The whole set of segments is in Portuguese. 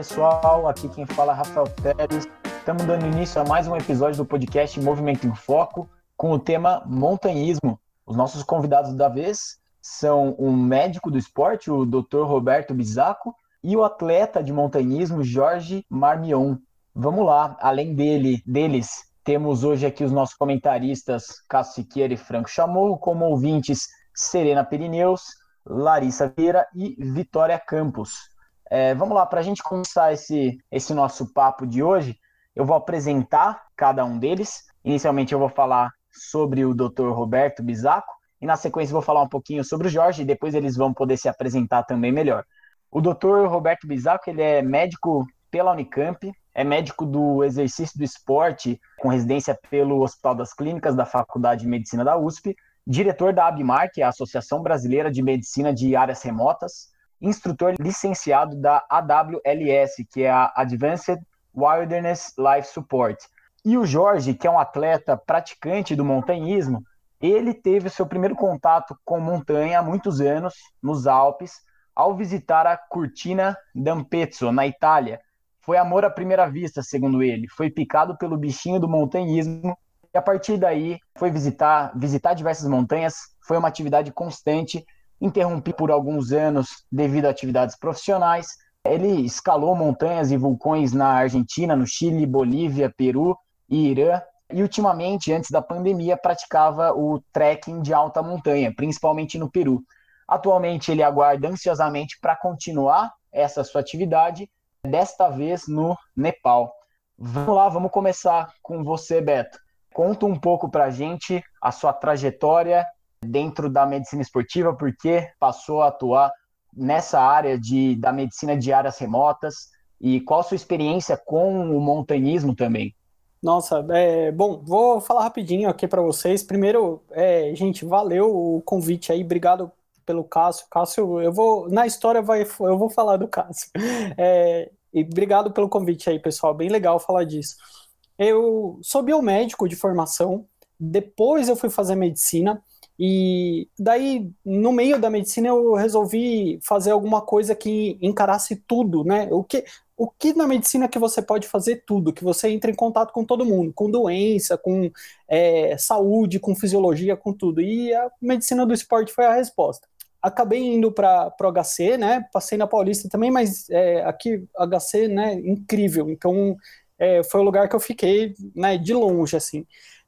pessoal, aqui quem fala é Rafael Pérez. Estamos dando início a mais um episódio do podcast Movimento em Foco com o tema montanhismo. Os nossos convidados da vez são um médico do esporte, o Dr. Roberto Bizaco, e o atleta de montanhismo Jorge Marmion. Vamos lá, além dele, deles, temos hoje aqui os nossos comentaristas Cássio Siqueira e Franco Chamorro, como ouvintes Serena Pirineus, Larissa Vieira e Vitória Campos. É, vamos lá, para a gente começar esse, esse nosso papo de hoje, eu vou apresentar cada um deles. Inicialmente eu vou falar sobre o Dr. Roberto Bizaco, e na sequência vou falar um pouquinho sobre o Jorge, e depois eles vão poder se apresentar também melhor. O Dr. Roberto Bizaco, ele é médico pela Unicamp, é médico do exercício do esporte, com residência pelo Hospital das Clínicas da Faculdade de Medicina da USP, diretor da ABMAR, que é a Associação Brasileira de Medicina de Áreas Remotas, instrutor licenciado da AWLS, que é a Advanced Wilderness Life Support. E o Jorge, que é um atleta praticante do montanhismo, ele teve o seu primeiro contato com montanha há muitos anos, nos Alpes, ao visitar a Cortina d'Ampezzo, na Itália. Foi amor à primeira vista, segundo ele. Foi picado pelo bichinho do montanhismo e a partir daí foi visitar, visitar diversas montanhas. Foi uma atividade constante interrompi por alguns anos devido a atividades profissionais. Ele escalou montanhas e vulcões na Argentina, no Chile, Bolívia, Peru e Irã. E ultimamente, antes da pandemia, praticava o trekking de alta montanha, principalmente no Peru. Atualmente, ele aguarda ansiosamente para continuar essa sua atividade, desta vez no Nepal. Vamos lá, vamos começar com você, Beto. Conta um pouco para a gente a sua trajetória dentro da medicina esportiva, porque passou a atuar nessa área de, da medicina de áreas remotas e qual a sua experiência com o montanhismo também? Nossa, é, bom, vou falar rapidinho aqui para vocês. Primeiro, é, gente, valeu o convite aí, obrigado pelo Cássio. Cássio, eu vou, na história vai, eu vou falar do Cássio. É, e obrigado pelo convite aí, pessoal, bem legal falar disso. Eu sou biomédico de formação, depois eu fui fazer medicina, e daí, no meio da medicina, eu resolvi fazer alguma coisa que encarasse tudo, né? O que, o que na medicina que você pode fazer tudo, que você entra em contato com todo mundo, com doença, com é, saúde, com fisiologia, com tudo. E a medicina do esporte foi a resposta. Acabei indo para o HC, né? Passei na Paulista também, mas é, aqui HC, né? Incrível. Então é, foi o lugar que eu fiquei, né? De longe, assim.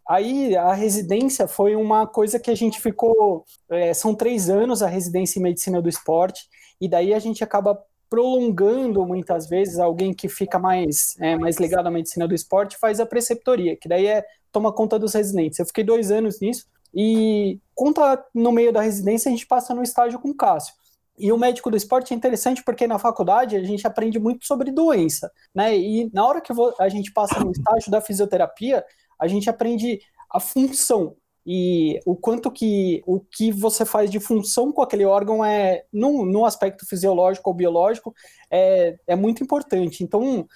Aí a residência foi uma coisa que a gente ficou. É, são três anos a residência em medicina do esporte, e daí a gente acaba prolongando muitas vezes alguém que fica mais, é, mais ligado à medicina do esporte faz a preceptoria, que daí é toma conta dos residentes. Eu fiquei dois anos nisso, e conta no meio da residência a gente passa no estágio com o Cássio. E o médico do esporte é interessante porque na faculdade a gente aprende muito sobre doença, né? E na hora que a gente passa no estágio da fisioterapia, a gente aprende a função e o quanto que o que você faz de função com aquele órgão é no, no aspecto fisiológico ou biológico é, é muito importante. Então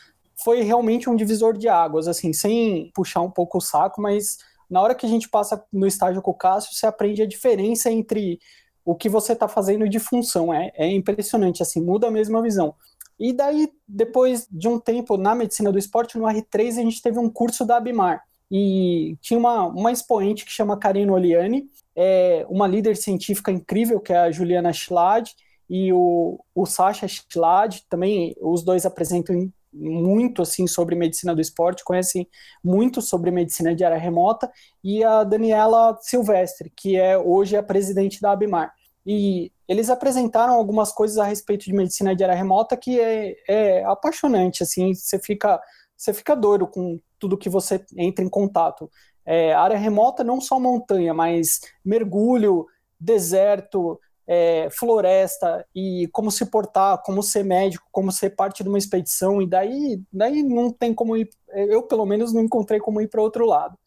foi realmente um divisor de águas, assim, sem puxar um pouco o saco, mas na hora que a gente passa no estágio com o Cássio, você aprende a diferença entre o que você está fazendo de função. É, é impressionante, assim, muda a mesma visão. E daí, depois de um tempo na medicina do esporte, no R3, a gente teve um curso da Abimar e tinha uma, uma expoente que chama Karina Oliani, é, uma líder científica incrível, que é a Juliana Schlad, e o, o Sasha Schlad, também os dois apresentam muito assim sobre medicina do esporte, conhecem muito sobre medicina de área remota, e a Daniela Silvestre, que é hoje a presidente da Abimar. E eles apresentaram algumas coisas a respeito de medicina de área remota que é, é apaixonante, assim, você fica, você fica doido com tudo que você entra em contato. É, área remota, não só montanha, mas mergulho, deserto, é, floresta e como se portar, como ser médico, como ser parte de uma expedição, e daí, daí não tem como ir, eu pelo menos não encontrei como ir para outro lado.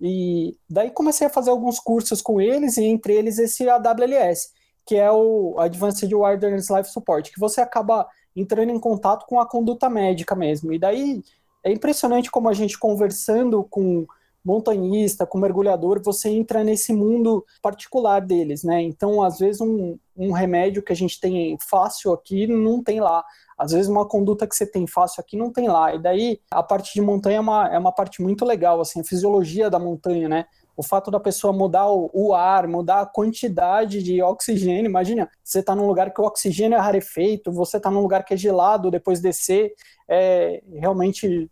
E daí comecei a fazer alguns cursos com eles, e entre eles esse AWLS, que é o Advanced Wilderness Life Support, que você acaba entrando em contato com a conduta médica mesmo. E daí é impressionante como a gente conversando com, montanhista, como mergulhador, você entra nesse mundo particular deles, né? Então, às vezes, um, um remédio que a gente tem fácil aqui não tem lá. Às vezes, uma conduta que você tem fácil aqui não tem lá. E daí, a parte de montanha é uma, é uma parte muito legal, assim, a fisiologia da montanha, né? O fato da pessoa mudar o, o, ar, mudar a quantidade de oxigênio. Imagina, você está num lugar que o oxigênio é rarefeito, você está num lugar que é gelado, depois descer, é, realmente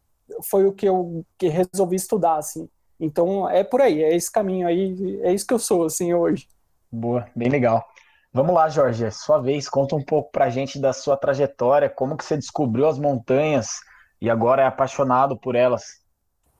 foi o que eu que resolvi estudar, assim. Então é por aí, é esse caminho aí, é isso que eu sou, assim, hoje. Boa, bem legal. Vamos lá, Jorge, é sua vez, conta um pouco pra gente da sua trajetória, como que você descobriu as montanhas e agora é apaixonado por elas.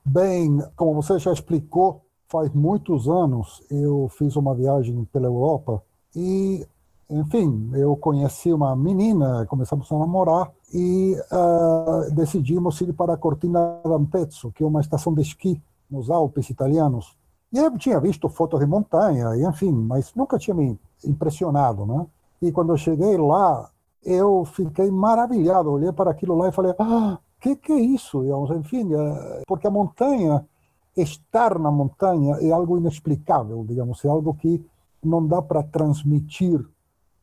Bem, como você já explicou, faz muitos anos eu fiz uma viagem pela Europa e, enfim, eu conheci uma menina, começamos a namorar e uh, decidimos ir para a Cortina d'Ampezzo, que é uma estação de esqui nos Alpes italianos. E eu tinha visto fotos de montanha, e, enfim, mas nunca tinha me impressionado, né? E quando eu cheguei lá, eu fiquei maravilhado, olhei para aquilo lá e falei, ah, que que é isso? Enfim, eh, porque a montanha estar na montanha é algo inexplicável, digamos, é algo que não dá para transmitir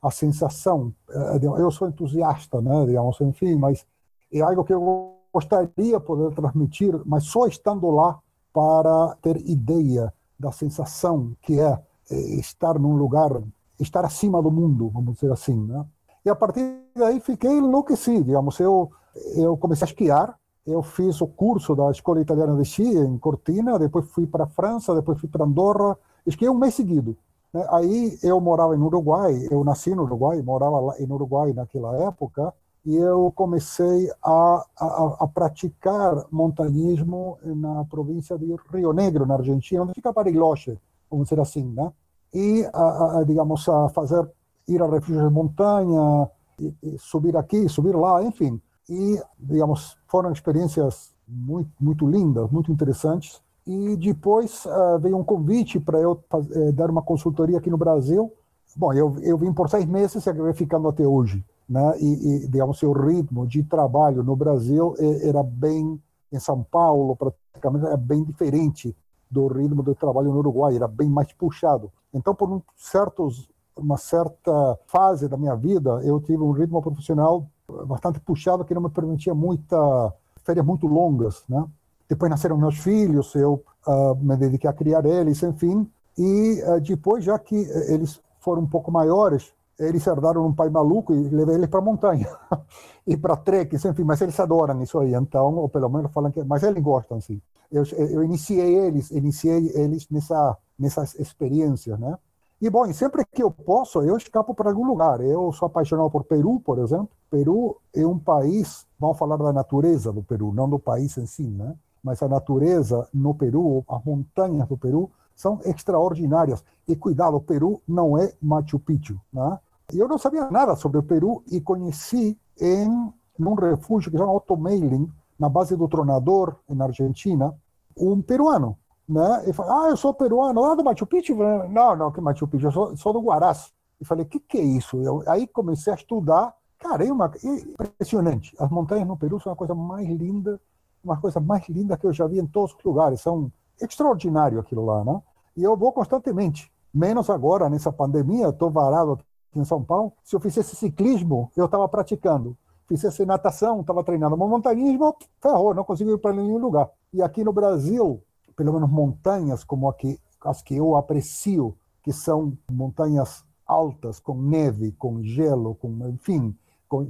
a sensação. Eh, eu sou entusiasta, né, digamos, enfim, mas é algo que eu gostaria de poder transmitir, mas só estando lá para ter ideia da sensação que é eh, estar num lugar, estar acima do mundo, vamos dizer assim, né? E a partir daí fiquei enlouquecido, digamos, eu eu comecei a esquiar, eu fiz o curso da Escola Italiana de Esqui em Cortina, depois fui para a França, depois fui para Andorra, esquiei um mês seguido. Né? Aí eu morava no Uruguai, eu nasci no Uruguai, morava lá em Uruguai naquela época, e eu comecei a, a, a, praticar montanismo na província de Rio Negro, na Argentina, onde fica Bariloche, vamos dizer assim, né? E, a, a, digamos, a fazer, ir a refúgios de montanha, e, e subir aqui, subir lá, enfim e, digamos, foram experiências muito, muito lindas, muito interessantes. E depois uh, veio um convite para eu uh, dar uma consultoria aqui no Brasil. Bom, eu, eu vim por seis meses e acabei ficando até hoje. Né? E, e, digamos, o ritmo de trabalho no Brasil eh, era bem, em São Paulo, praticamente, era bem diferente do ritmo de trabalho no Uruguai, era bem mais puxado. Então, por um certos, uma certa fase da minha vida, eu tive um ritmo profissional bastante puxado que não me permitia muita férias muito longas, né? Depois nasceram meus filhos, eu uh, me dediquei a criar eles, enfim. E uh, depois, já que eles foram um pouco maiores, eles herdaram um pai maluco e levei eles para montanha e para treques, enfim. Mas eles adoram isso aí, então, ou pelo menos falam que. Mas eles gostam, sim. Eu, eu iniciei eles, iniciei eles nessa nessas experiências, né? E, bom, sempre que eu posso, eu escapo para algum lugar. Eu sou apaixonado por Peru, por exemplo. Peru é um país, vamos falar da natureza do Peru, não do país em si, né? Mas a natureza no Peru, as montanhas do Peru, são extraordinárias. E cuidado, o Peru não é Machu Picchu, né? Eu não sabia nada sobre o Peru e conheci em num refúgio que chama Automailing, na base do Tronador, na Argentina, um peruano né? Ele falou, ah, eu sou peruano, lá do Machu Picchu? Não, não, que Machu Picchu, eu sou, sou do Guarás. E falei, o que, que é isso? Eu, aí comecei a estudar, cara, é uma, impressionante. As montanhas no Peru são a coisa mais linda, uma coisa mais linda que eu já vi em todos os lugares. São extraordinário aquilo lá, né? E eu vou constantemente, menos agora, nessa pandemia, estou varado aqui em São Paulo. Se eu fizesse ciclismo, eu estava praticando. Fizesse natação, estava treinando. Mas montanhismo, ferrou, não consegui ir para nenhum lugar. E aqui no Brasil, pelo menos montanhas como aqui, as que eu aprecio, que são montanhas altas, com neve, com gelo, com, enfim, com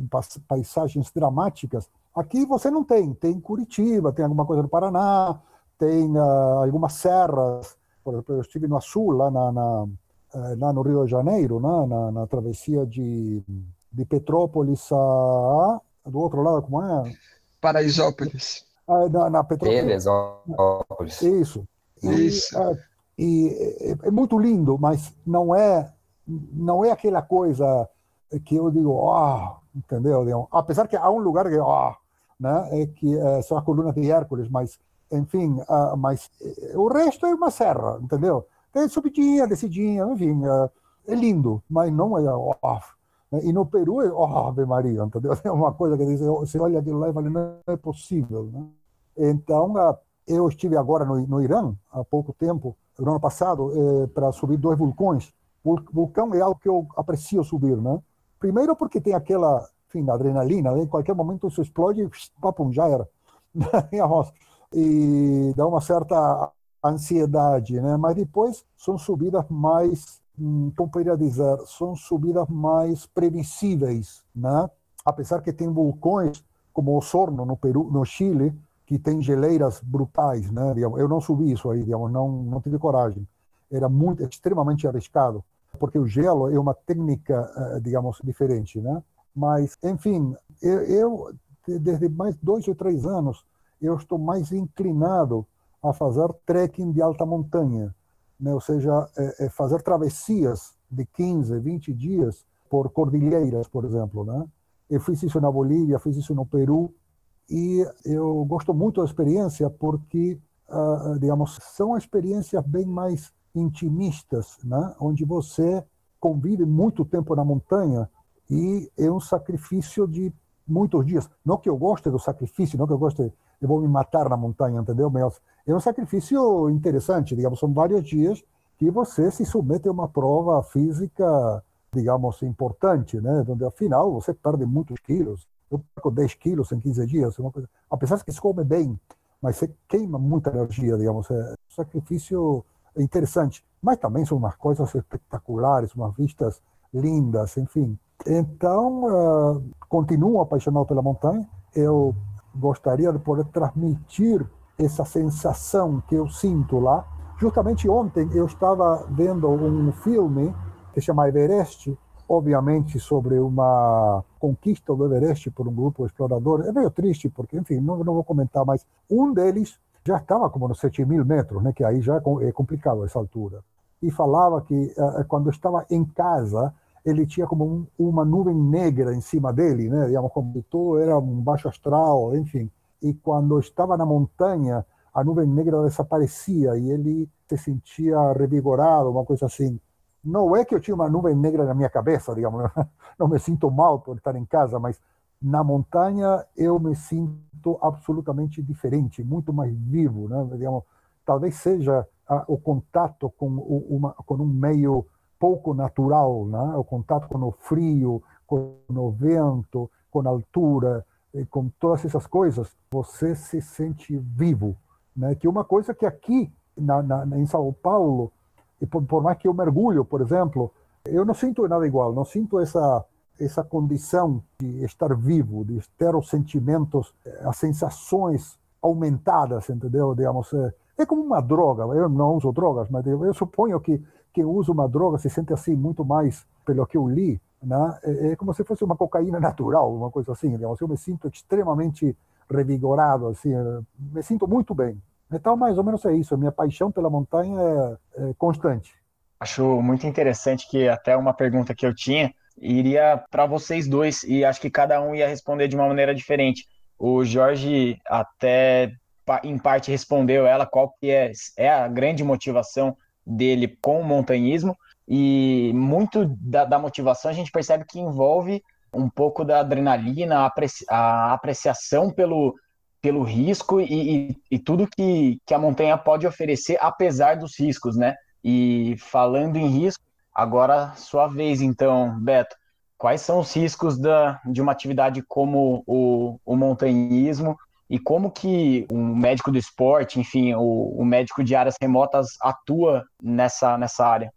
paisagens dramáticas. Aqui você não tem. Tem Curitiba, tem alguma coisa no Paraná, tem uh, algumas serras. Por exemplo, eu estive no Sul, lá, na, na, eh, lá no Rio de Janeiro, né, na, na travessia de, de Petrópolis a. do outro lado, como é? Paraisópolis. Ah, na, na Teresópolis. Isso. E, Isso. É, e é, é, muito lindo, mas não é não é aquela coisa que eu digo, ó, oh, entendeu? Apesar que há um lugar que, ó, oh, né, é que é, são as colunas de Hércules, mas, enfim, uh, mas uh, o resto é uma serra, entendeu? Tem subidinha, descidinha, enfim, uh, é lindo, mas não é, ó, oh, e no Peru, oh, Ave Maria, entendeu? É uma coisa que você olha aquilo lá e fala, não é possível. Né? Então, Eu estive agora no, no Irã, há pouco tempo, no ano passado, é, para subir dois vulcões. Vulcão é algo que eu aprecio subir, né? Primeiro porque tem aquela, enfim, adrenalina, né? em qualquer momento isso explode e papum, já era. e dá uma certa ansiedade, né? Mas depois são subidas mais, hum, como poderia dizer, são subidas mais previsíveis, né? Apesar que tem vulcões como o Sorno no Peru, no Chile, que tem geleiras brutais, né? Eu não subi isso aí, digamos, não não tive coragem. Era muito extremamente arriscado, porque o gelo é uma técnica, eh, digamos, diferente, né? Mas, enfim, eu, eu desde mais dois ou três anos eu estou mais inclinado a fazer trekking de alta montanha, né? ou seja, é, é fazer travessias de 15, 20 dias por cordilheiras, por exemplo. Né? Eu fiz isso na Bolívia, fiz isso no Peru, e eu gosto muito da experiência porque, uh, digamos, são experiências bem mais intimistas, né? onde você convive muito tempo na montanha e é um sacrifício de muitos dias. Não que eu goste do sacrifício, não que eu goste, eu vou me matar na montanha, entendeu? Mas é um sacrifício interessante, digamos, são vários dias que você se submete a uma prova física, digamos, importante, né? Onde afinal você perde muitos quilos. Eu perco 10 quilos em 15 dias, uma coisa. Apesar que se come bem, mas você queima muita energia, digamos, é um sacrifício interessante. Mas também são umas coisas espetaculares, umas vistas lindas, enfim. Então, uh, continuo apaixonado pela montanha. Eu gostaria de poder transmitir essa sensação que eu sinto lá. Justamente ontem eu estava vendo um filme que se chama Everest, obviamente sobre uma conquista do Everest por um grupo explorador. É meio triste, porque, enfim, não, não vou comentar, mas um deles já estava como nos 7 mil metros, né, que aí já é, é complicado essa altura. E falava que uh, quando estava em casa, ele tinha como um, uma nuvem negra em cima dele, né? Digamos, como tudo era um baixo astral, enfim. E quando estava na montanha, a nuvem negra desaparecia e ele se sentia revigorado, uma coisa assim. Não é que eu tinha uma nuvem negra na minha cabeça, digamos, não me sinto mal por estar em casa, mas na montanha eu me sinto absolutamente diferente, muito mais vivo, né? Digamos, talvez seja o contato com, uma, com um meio pouco natural, né? o contato com o frio, com o vento, com a altura, com todas essas coisas, você se sente vivo. Né? Que uma coisa que aqui na, na, em São Paulo, e por, por, mais que eu mergulho, por exemplo, eu não sinto nada igual, não sinto essa essa condição de estar vivo, de ter os sentimentos, as sensações aumentadas, entendeu? Digamos, é, é como uma droga. Eu não uso drogas, mas eu suponho que quem usa uma droga se sente assim muito mais, pelo que eu li, né? é, é como se fosse uma cocaína natural, uma coisa assim. Digamos. Eu me sinto extremamente revigorado, assim, me sinto muito bem. Então, mais ou menos é isso. A minha paixão pela montanha é, é constante. Acho muito interessante que até uma pergunta que eu tinha iria para vocês dois e acho que cada um ia responder de uma maneira diferente. O Jorge até em parte respondeu ela qual que é, é a grande motivação dele com o montanhismo e muito da, da motivação a gente percebe que envolve um pouco da adrenalina, a, apreci a apreciação pelo, pelo risco e, e, e, tudo que, que a montanha pode oferecer, apesar dos riscos, né? E falando em risco, agora sua vez, então, Beto. Quais são os riscos da, de uma atividade como o, o montanhismo e como que um médico do esporte, enfim, o, o médico de áreas remotas atua nessa, nessa área?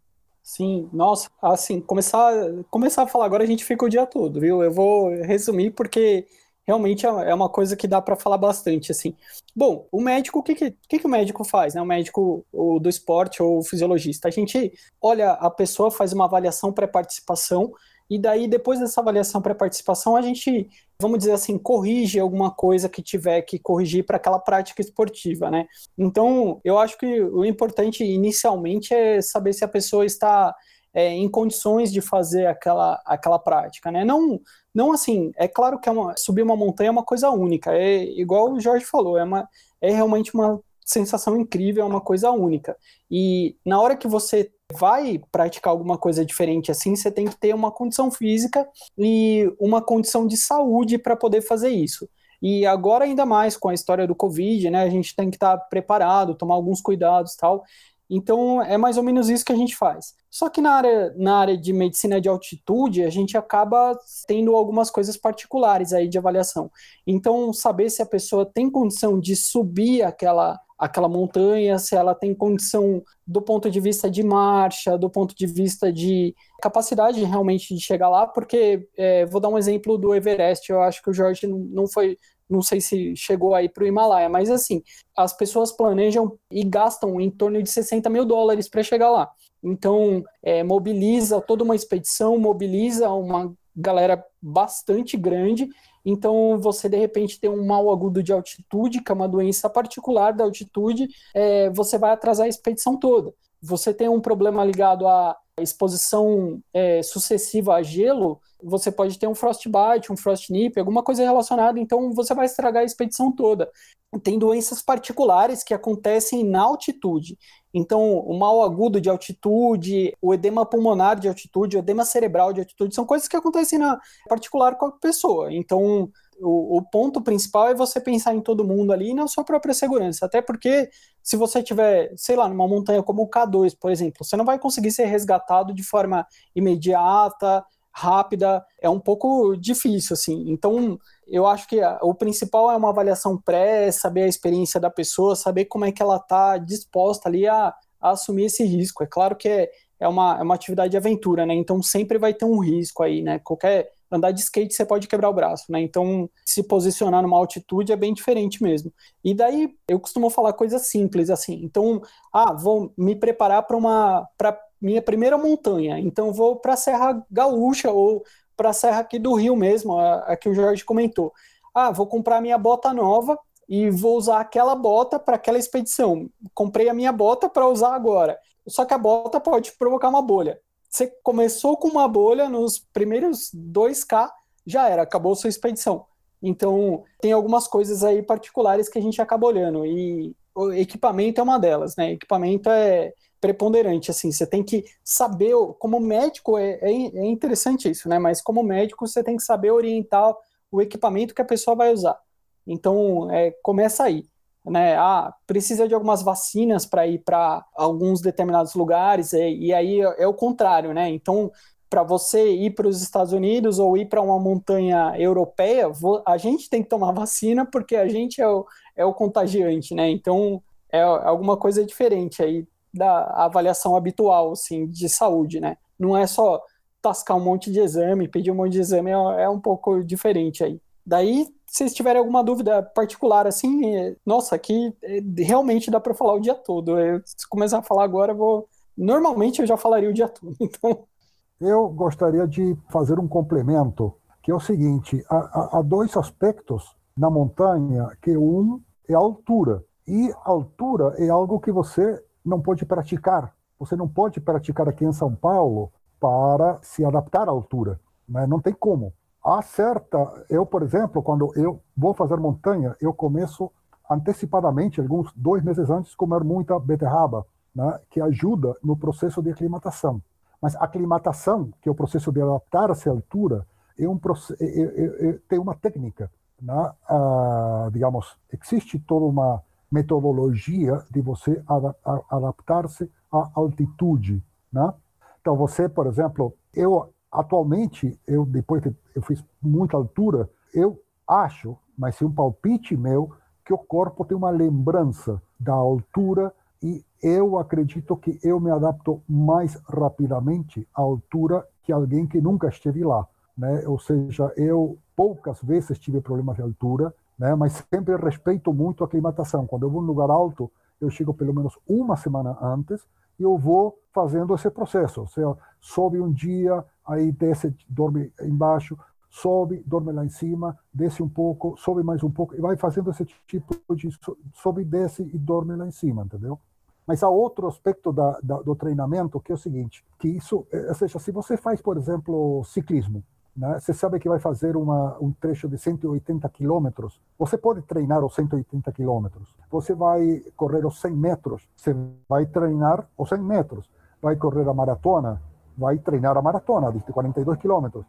Sim, nossa, assim, começar, começar a falar agora a gente fica o dia todo, viu? Eu vou resumir porque realmente é, é uma coisa que dá para falar bastante, assim. Bom, o médico, o que, que, que, o médico faz, né? O médico o do esporte ou o fisiologista, a gente olha a pessoa, faz uma avaliação pré-participação e daí, depois dessa avaliação pré-participação, a gente, vamos dizer assim, corrige alguma coisa que tiver que corrigir para aquela prática esportiva, né? Então, eu acho que o importante inicialmente é saber se a pessoa está é, em condições de fazer aquela, aquela prática, né? Não, não assim, é claro que é uma, subir uma montanha é uma coisa única, é igual o Jorge falou, é, uma, é realmente uma sensação incrível, é uma coisa única. E na hora que você vai praticar alguma coisa diferente assim, você tem que ter uma condição física e uma condição de saúde para poder fazer isso. E agora ainda mais com a história do Covid, né? A gente tem que estar preparado, tomar alguns cuidados tal. Então é mais ou menos isso que a gente faz. Só que na área, na área de medicina de altitude, a gente acaba tendo algumas coisas particulares aí de avaliação. Então, saber se a pessoa tem condição de subir aquela, aquela montanha, se ela tem condição do ponto de vista de marcha, do ponto de vista de capacidade realmente de chegar lá, porque é, vou dar um exemplo do Everest, eu acho que o Jorge não foi não sei se chegou aí para o Himalaia, mas assim, as pessoas planejam e gastam em torno de 60 mil dólares para chegar lá. Então, é, mobiliza toda uma expedição, mobiliza uma galera bastante grande. Então, você de repente tem um mal agudo de altitude, que é uma doença particular da altitude, é, você vai atrasar a expedição toda. Você tem um problema ligado à exposição é, sucessiva a gelo, você pode ter um frostbite, um frostnip, alguma coisa relacionada, então você vai estragar a expedição toda. Tem doenças particulares que acontecem na altitude. Então, o mal agudo de altitude, o edema pulmonar de altitude, o edema cerebral de altitude, são coisas que acontecem na particular com a pessoa. Então, o, o, ponto principal é você pensar em todo mundo ali e na sua própria segurança. Até porque, se você tiver, sei lá, numa montanha como o K2, por exemplo, você não vai conseguir ser resgatado de forma imediata, rápida, é um pouco difícil, assim. Então, eu acho que o principal é uma avaliação pré, saber a experiência da pessoa, saber como é que ela está disposta ali a, a, assumir esse risco. É claro que é, é, uma, é uma atividade de aventura, né? Então, sempre vai ter um risco aí, né? Qualquer andar de skate você pode quebrar o braço, né? Então, se posicionar numa altitude é bem diferente mesmo. E daí eu costumo falar coisas simples assim. Então, ah, vou me preparar para uma para minha primeira montanha. Então, vou para a Serra Gaúcha ou para a Serra aqui do Rio mesmo, a, a que o Jorge comentou. Ah, vou comprar minha bota nova e vou usar aquela bota para aquela expedição. Comprei a minha bota para usar agora. Só que a bota pode provocar uma bolha. Você começou com uma bolha nos primeiros 2K, já era, acabou sua expedição. Então, tem algumas coisas aí particulares que a gente acaba olhando. E o equipamento é uma delas, né? Equipamento é preponderante, assim, você tem que saber, como médico, é, é, é interessante isso, né? Mas como médico, você tem que saber orientar o equipamento que a pessoa vai usar. Então, é, começa aí né? Ah, precisa de algumas vacinas para ir para alguns determinados lugares, e, e aí é, é o contrário, né? Então, para você ir para os Estados Unidos ou ir para uma montanha europeia, a gente tem que tomar vacina porque a gente é o, é o contagiante, né? Então, é alguma coisa diferente aí da avaliação habitual, assim, de saúde, né? Não é só tascar um monte de exame, pedir um monte de exame, é, é um pouco diferente aí. Daí se vocês tiverem alguma dúvida particular, assim, nossa, aqui é, realmente dá para falar o dia todo. Eu, se começar a falar agora, vou. Normalmente eu já falaria o dia todo. Então. Eu gostaria de fazer um complemento, que é o seguinte: há, há dois aspectos na montanha, que um é a altura. E altura é algo que você não pode praticar. Você não pode praticar aqui em São Paulo para se adaptar à altura. Né? Não tem como. Há certa, eu, por exemplo, quando eu vou fazer montanha, eu começo antecipadamente, alguns dois meses antes, comer muita beterraba, né, que ajuda no processo de aclimatação. Mas a aclimatação, que é o processo de adaptar-se à altura, é um é, é, é, tem uma técnica. Né? Ah, digamos, existe toda uma metodologia de você adaptar-se à altitude. Né? Então, você, por exemplo, eu Atualmente, eu depois eu fiz muita altura, eu acho, mas se um palpite meu, que o corpo tem uma lembrança da altura e eu acredito que eu me adapto mais rapidamente à altura que alguém que nunca esteve lá, né? Ou seja, eu poucas vezes tive problemas de altura, né? Mas sempre respeito muito a aclimatação. Quando eu vou em um lugar alto, eu chego pelo menos uma semana antes e eu vou fazendo esse processo. Ou seja, sobe um dia, aí desce, dorme embaixo, sobe, dorme lá em cima, desce um pouco, sobe mais um pouco, e vai fazendo esse tipo de sobe, desce e dorme lá em cima, entendeu? Mas há outro aspecto da, da, do treinamento que é o seguinte, que isso, é, ou seja, se você faz, por exemplo, ciclismo, né, você sabe que vai fazer uma, um trecho de 180 quilômetros, você pode treinar os 180 quilômetros, você vai correr os 100 metros, você vai treinar os 100 metros, vai correr a maratona, vai treinar a maratona de 42 quilômetros.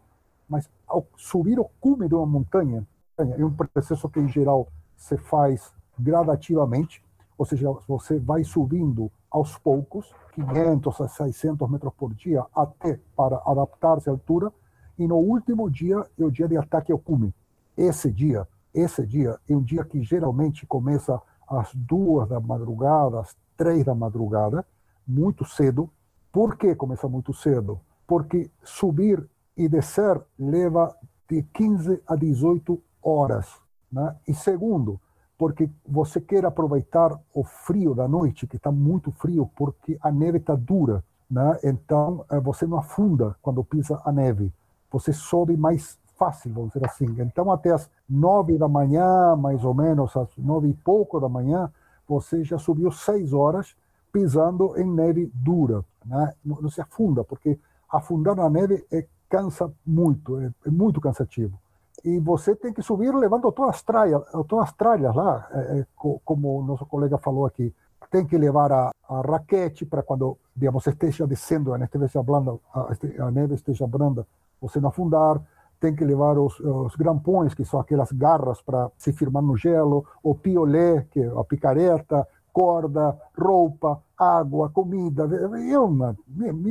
Mas ao subir o cume de uma montanha, é um processo que, em geral, se faz gradativamente, ou seja, você vai subindo aos poucos, 500 a 600 metros por dia, até para adaptar-se à altura, e no último dia é o dia de ataque ao cume. Esse dia, esse dia é um dia que geralmente começa às duas da madrugada, às três da madrugada, muito cedo. Por que começa muito cedo? Porque subir e descer leva de 15 a 18 horas. Né? E segundo, porque você quer aproveitar o frio da noite, que está muito frio, porque a neve está dura. Né? Então, eh, você não afunda quando pisa a neve. Você sobe mais fácil, vamos dizer assim. Então, até as nove da manhã, mais ou menos, às nove e pouco da manhã, você já subiu seis horas pisando em neve dura. Né? Não, não se afunda, porque afundar na neve é, cansa muito, é, é muito cansativo e você tem que subir levando todas as tralhas, todas as tralhas lá, é, como o nosso colega falou aqui. Tem que levar a, a raquete para quando, digamos, esteja descendo, a neve esteja blanda, a neve esteja branda, você não afundar. Tem que levar os, os grampões, que são aquelas garras para se firmar no gelo, o piolé, que é a picareta, corda, roupa, água, comida. É uma,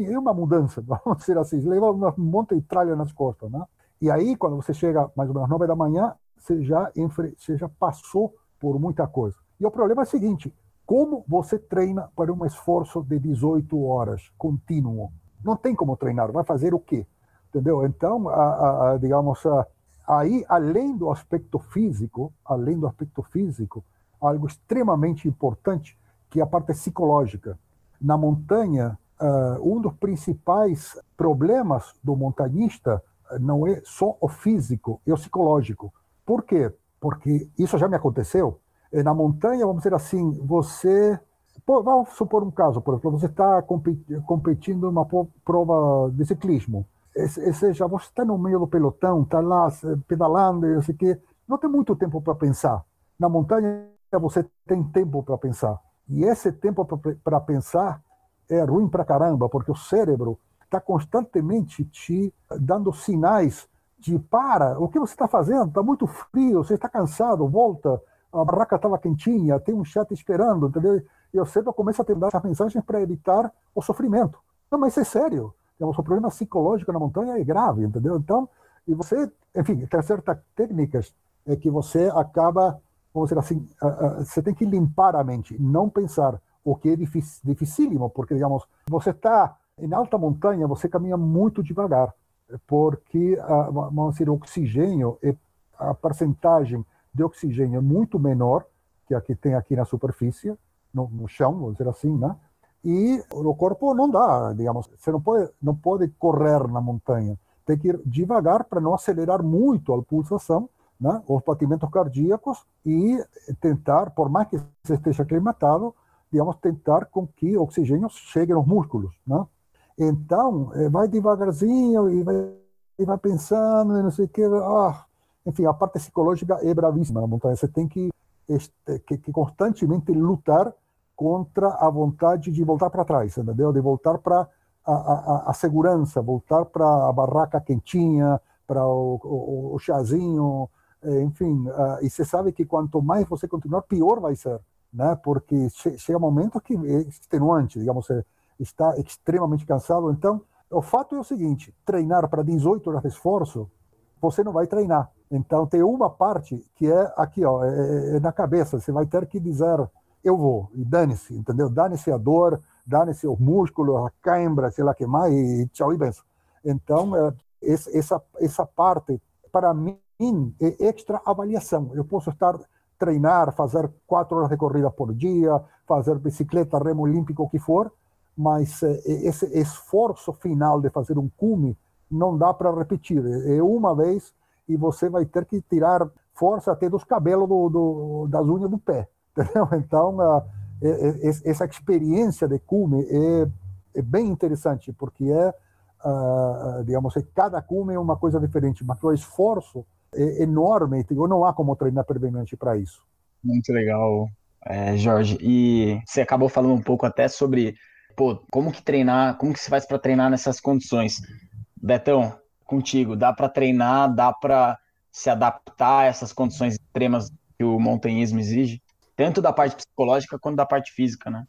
é uma mudança, vamos dizer assim. Leva um monte de tralha nas costas, né? E aí, quando você chega mais ou menos às nove da manhã, você já, você já passou por muita coisa. E o problema é o seguinte: como você treina para um esforço de 18 horas contínuo? Não tem como treinar, vai fazer o quê? Entendeu? Então, a, a, digamos, a, aí, além do aspecto físico, além do aspecto físico, algo extremamente importante, que é a parte psicológica. Na montanha, uh, um dos principais problemas do montanhista não é só o físico, é o psicológico. Por quê? Porque isso já me aconteceu. Na montanha, vamos dizer assim, você. Vamos supor um caso, por exemplo, você está competindo uma prova de ciclismo. Ou seja, você está no meio do pelotão, está lá pedalando, não sei o quê. Não tem muito tempo para pensar. Na montanha, você tem tempo para pensar. E esse tempo para pensar é ruim para caramba, porque o cérebro está constantemente te dando sinais de para, o que você está fazendo? Está muito frio, você está cansado, volta, a barraca estava quentinha, tem um chat esperando, entendeu? E você começa a ter essas mensagens para evitar o sofrimento. Não, mas isso é sério. O problema psicológico na montanha é grave, entendeu? Então, e você, enfim, tem certas técnicas é que você acaba, vamos dizer assim, você tem que limpar a mente, não pensar, o que é dificílimo, porque, digamos, você está em alta montanha, você caminha muito devagar, porque vamos dizer, o oxigênio, é, a percentagem de oxigênio é muito menor que a que tem aqui na superfície, no, no chão, vamos dizer assim, né? E o corpo não dá, digamos, você não pode, não pode correr na montanha, tem que ir devagar para não acelerar muito a pulsação, né? os batimentos cardíacos e tentar, por mais que esteja aclimatado, digamos, tentar com que o oxigênio chegue aos músculos, né? Então, eh, vai devagarzinho e vai, e vai pensando, e não sei o que. Ah, enfim, a parte psicológica é bravíssima na montanha. Você tem que, que, que constantemente lutar contra a vontade de voltar para trás, entendeu? De voltar para a, a, a, segurança, voltar para a barraca quentinha, para o, o, o, chazinho, enfim. Uh, e você sabe que quanto mais você continuar, pior vai ser, né? Porque chega um momento que é extenuante, digamos, está extremamente cansado. Então, o fato é o seguinte: treinar para 18 horas de esforço, você não vai treinar. Então, tem uma parte que é aqui, ó, é, é, é na cabeça. Você vai ter que dizer: eu vou, e dane-se, entendeu? Dane-se a dor, dane-se os músculos, a cãibra, sei lá que mais, e tchau e benção. Então, é, essa, essa parte, para mim, é extra avaliação. Eu posso estar treinar, fazer quatro horas de corrida por dia, fazer bicicleta, remo olímpico, o que for, mas eh, esse esforço final de fazer um cume não dá para repetir. É uma vez e você vai ter que tirar força até dos cabelos do, do, das unhas do pé. Entendeu? Então, uh, essa experiência de cume é, é bem interessante, porque é, uh, digamos, cada cume é uma coisa diferente, mas o esforço é enorme, e não há como treinar previamente para isso. Muito legal, é, Jorge. E você acabou falando um pouco até sobre pô, como que treinar, como que se faz para treinar nessas condições? Betão, contigo, dá para treinar, dá para se adaptar a essas condições extremas que o montanhismo exige, tanto da parte psicológica quanto da parte física, né?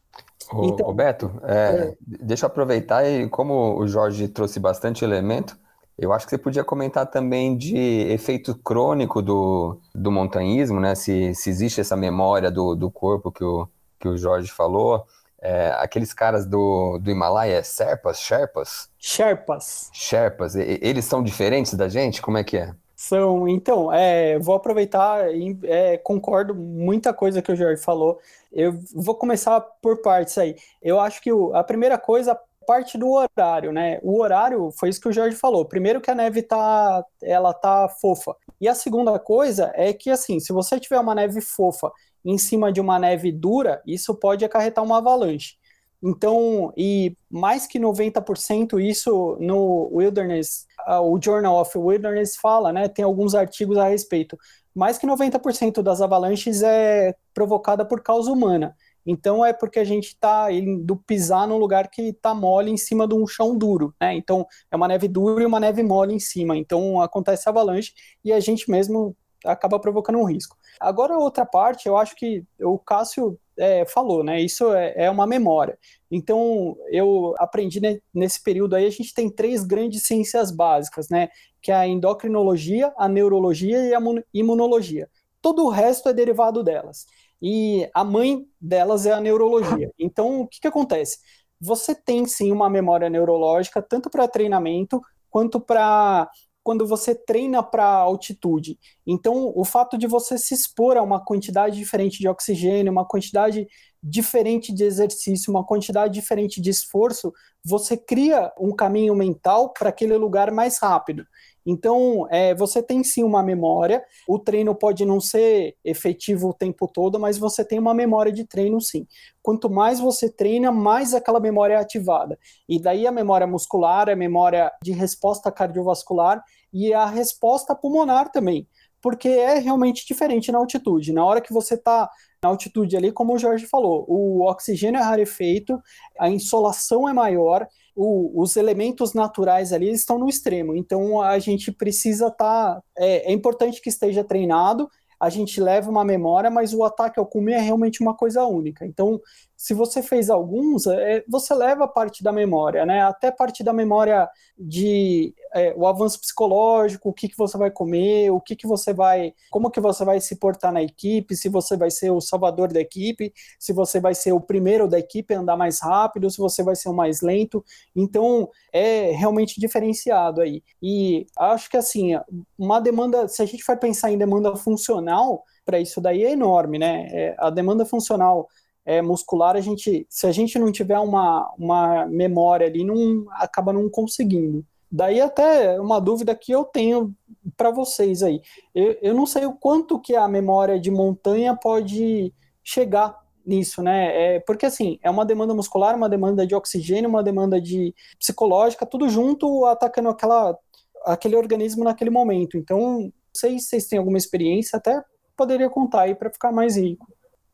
Ô, então, Beto, é, é... deixa eu aproveitar e como o Jorge trouxe bastante elemento, eu acho que você podia comentar também de efeito crônico do, do montanhismo, né? Se, se existe essa memória do, do corpo que o, que o Jorge falou. É, aqueles caras do, do Himalaia, Serpas, Sherpas? Sherpas. Sherpas, eles são diferentes da gente? Como é que é? São, então, é, vou aproveitar e é, concordo muita coisa que o Jorge falou. Eu vou começar por partes aí. Eu acho que o, a primeira coisa parte do horário, né? O horário foi isso que o Jorge falou. Primeiro que a neve tá, ela tá fofa. E a segunda coisa é que assim, se você tiver uma neve fofa em cima de uma neve dura, isso pode acarretar uma avalanche. Então, e mais que 90% isso no Wilderness, o Journal of Wilderness fala, né? Tem alguns artigos a respeito. Mais que 90% das avalanches é provocada por causa humana. Então é porque a gente está indo pisar num lugar que está mole em cima de um chão duro, né? Então é uma neve dura e uma neve mole em cima. Então acontece avalanche e a gente mesmo acaba provocando um risco. Agora, outra parte, eu acho que o Cássio é, falou, né? Isso é, é, uma memória. Então, eu aprendi nesse período aí, a gente tem três grandes ciências básicas, né? Que é a endocrinologia, a neurologia e a imunologia. Todo o resto é derivado delas. E a mãe delas é a neurologia. Então, o que, que acontece? Você tem sim uma memória neurológica, tanto para treinamento quanto para quando você treina para altitude. Então, o fato de você se expor a uma quantidade diferente de oxigênio, uma quantidade diferente de exercício, uma quantidade diferente de esforço, você cria um caminho mental para aquele lugar mais rápido. Então, é, você tem sim uma memória. O treino pode não ser efetivo o tempo todo, mas você tem uma memória de treino sim. Quanto mais você treina, mais aquela memória é ativada. E daí a memória muscular, a memória de resposta cardiovascular e a resposta pulmonar também. Porque é realmente diferente na altitude. Na hora que você está na altitude ali, como o Jorge falou, o oxigênio é rarefeito, a insolação é maior, o, os elementos naturais ali estão no extremo. Então a gente precisa estar. Tá, é, é, importante que esteja treinado. A gente leva uma memória, mas o ataque ao cume é realmente uma coisa única. Então, se você fez alguns, é, você leva parte da memória, né? Até parte da memória de é, o avanço psicológico, o que, que você vai comer, o que, que você vai, como que você vai se portar na equipe, se você vai ser o salvador da equipe, se você vai ser o primeiro da equipe a andar mais rápido, se você vai ser o mais lento. Então, é realmente diferenciado aí. E acho que assim, uma demanda, se a gente for pensar em demanda funcional, para isso daí é enorme, né? É, a demanda funcional é, muscular, a gente, se a gente não tiver uma, uma memória ali, não acaba não conseguindo. Daí até uma dúvida que eu tenho para vocês aí. Eu, eu não sei o quanto que a memória de montanha pode chegar nisso, né? É, porque assim, é uma demanda muscular, uma demanda de oxigênio, uma demanda de psicológica, tudo junto atacando aquela, aquele organismo naquele momento. Então, não sei se vocês têm alguma experiência, até poderia contar aí para ficar mais rico.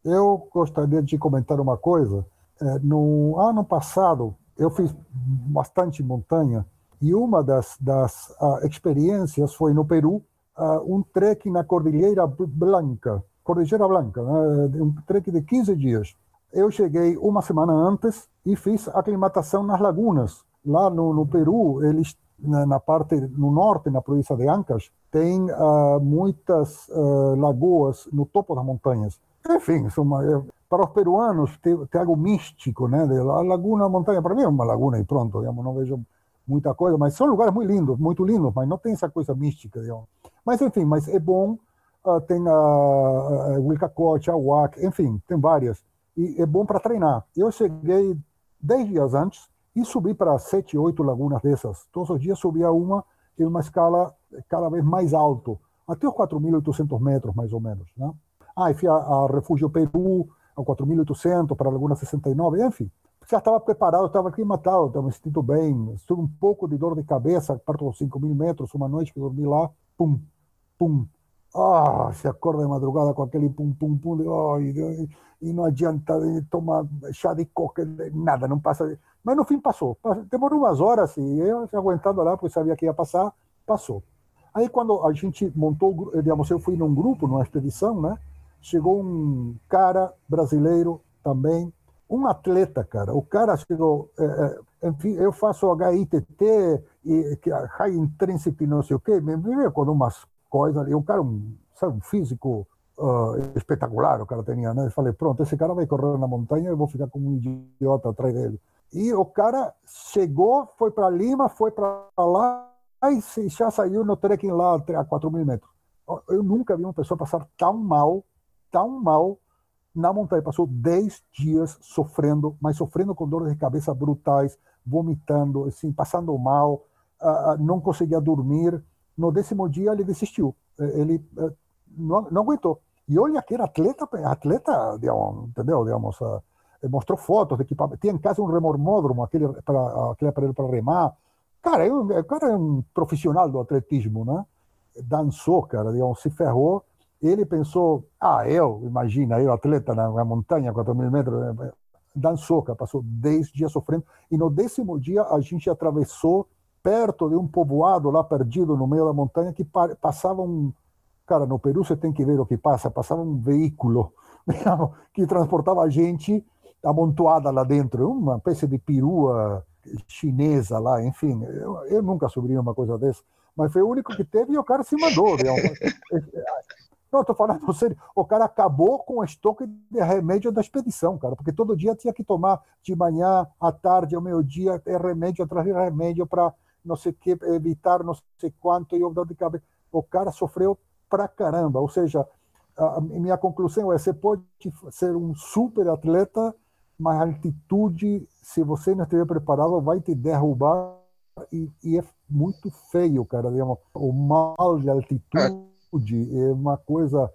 Eu gostaria de comentar uma coisa. É, no ano passado, eu fiz bastante montanha e uma das, das uh, experiências foi no Peru, uh, um trek na Cordilheira Blanca, Cordilheira Blanca, né, um trek de 15 dias. Eu cheguei uma semana antes e fiz aclimatação nas lagunas. Lá no, no Peru, eles na, na, parte no norte, na província de Ancash, tem uh, muitas lagoas no topo das montanhas. Enfim, uma, para os peruanos tem, tem, algo místico, né? A laguna, montanha, para mim é uma laguna e pronto, digamos, não vejo muita coisa, mas são lugares muito lindos, muito lindos, mas não tem essa coisa mística, digamos. Mas enfim, mas é bom, uh, tem a, a Wilcacote, a WAC, enfim, tem várias, e é bom para treinar. Eu cheguei 10 dias antes e subi para sete, oito lagunas dessas. Todos os dias subia uma em uma escala cada vez mais alto, até os 4.800 metros, mais ou menos, né? Ah, e fui a, a Refúgio Peru, a 4.800, para a Laguna 69, enfim. Já estava preparado, estava aclimatado, estava me sentindo bem. Tive um pouco de dor de cabeça, perto dos 5 mil metros, uma noite que dormi lá, pum, pum. Ah, se acorda de madrugada com aquele pum, pum, pum, de, oh, e, e, não adianta tomar chá de coca, nada, não passa. Mas no fim passou. Demorou umas horas e eu aguentando lá, porque sabia que ia passar, passou. Aí quando a gente montou, digamos, eu fui num grupo, numa expedição, né? Chegou um cara brasileiro também, um atleta, cara. O cara chegou, é, é, enfim, eu faço HITT e High Intensity não sei o quê, me veio com umas coisas ali. Um cara, um, sabe, um físico uh, espetacular, o cara tinha, né? Eu falei, pronto, esse cara vai correr na montanha, eu vou ficar como um idiota atrás dele. E o cara chegou, foi para Lima, foi para lá e já saiu no trekking lá a 4 mil metros. Eu nunca vi uma pessoa passar tão mal, tão mal na montanha. Passou 10 dias sofrendo, mas sofrendo com dores de cabeça brutais, vomitando, assim, passando mal, uh, não conseguia dormir. No décimo dia ele desistiu. Ele uh, não, não, aguentou. E olha que era atleta, atleta, digamos, entendeu? Digamos, uh, mostrou fotos de equipamento. Tinha em casa um remormódromo, aquele, pra, aquele aparelho para remar. Cara, eu, o cara é um profissional do atletismo, né? Dançou, cara, digamos, se ferrou. Ele pensou, ah, eu, imagina, eu atleta na, na montanha, 4 mil metros, eh, dançou, cara, passou 10 dias sofrendo. E no décimo dia a gente atravessou perto de um povoado lá perdido no meio da montanha que passava um. Cara, no Peru você tem que ver o que passa. Passava um veículo que transportava a gente amontoada lá dentro, uma espécie de perua chinesa lá, enfim. Eu, eu nunca subi uma coisa dessa, mas foi o único que teve e o cara se mandou. Não, estou falando sério. O cara acabou com o estoque de remédio da expedição, cara, porque todo dia tinha que tomar de manhã, à tarde, ao meio-dia, é remédio atrás de remédio para não sei o que, evitar não sei quanto, e o dor de cabeça. O cara sofreu pra caramba. Ou seja, a minha conclusão é: você pode ser um super atleta mas a altitude, se você não estiver preparado, vai te derrubar e, e é muito feio, cara. Digamos, o mal de altitude é uma coisa,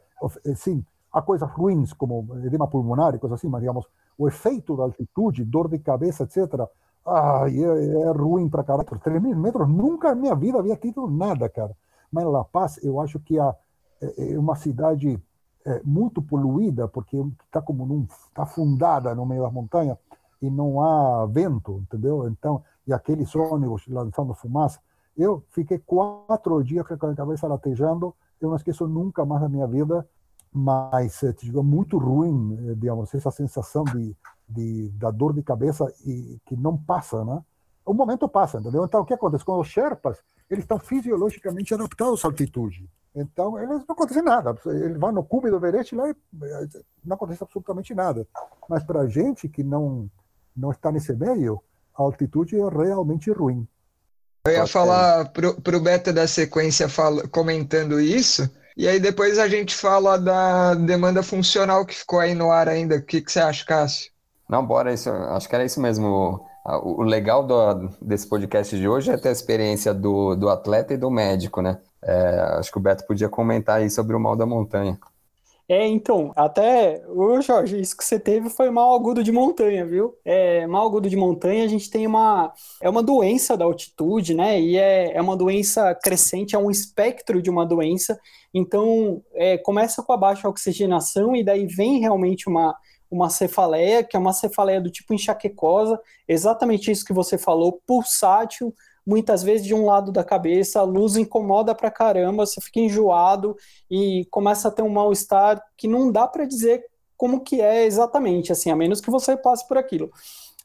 sim, há coisas ruins como edema pulmonar e coisas assim, mas digamos, o efeito da altitude, dor de cabeça, etc., ai, é, é ruim para caralho. Por 3 mil metros, nunca na minha vida havia tido nada, cara. Mas La Paz, eu acho que é, é uma cidade é, muito poluída, porque está como num, está fundada no meio das montanhas e não há vento, entendeu? Então, e aqueles ônibus lançando fumaça. Eu fiquei quatro dias com a cabeça latejando, eu não esqueço nunca mais da minha vida, mas é muito ruim, eh, digamos, essa sensação de, de, da dor de cabeça e que não passa, né? O momento passa, entendeu? Então, o que acontece? Com os Sherpas, eles estão fisiologicamente adaptados à altitude. Então, eles não acontece nada. Ele vai no cume do Everest lá e eh, não acontece absolutamente nada. Mas para a gente que não, não está nesse meio, a altitude é realmente ruim. Eu ia falar para o Beta da sequência fala, comentando isso, e aí depois a gente fala da demanda funcional que ficou aí no ar ainda. O que, que você acha, Cássio? Não, bora, isso, acho que era isso mesmo. O legal do, desse podcast de hoje é ter a experiência do, do atleta e do médico, né? É, acho que o Beto podia comentar aí sobre o mal da montanha. É, então, até, o Jorge, isso que você teve foi mal agudo de montanha, viu? É, mal agudo de montanha, a gente tem uma, é uma doença da altitude, né? E é, é uma doença crescente, é um espectro de uma doença. Então, é, começa com a baixa oxigenação e daí vem realmente uma, uma cefaleia, que é uma cefaleia do tipo enxaquecosa, exatamente isso que você falou, pulsátil, muitas vezes de um lado da cabeça, a luz incomoda pra caramba, você fica enjoado e começa a ter um mal-estar que não dá para dizer como que é exatamente, assim, a menos que você passe por aquilo.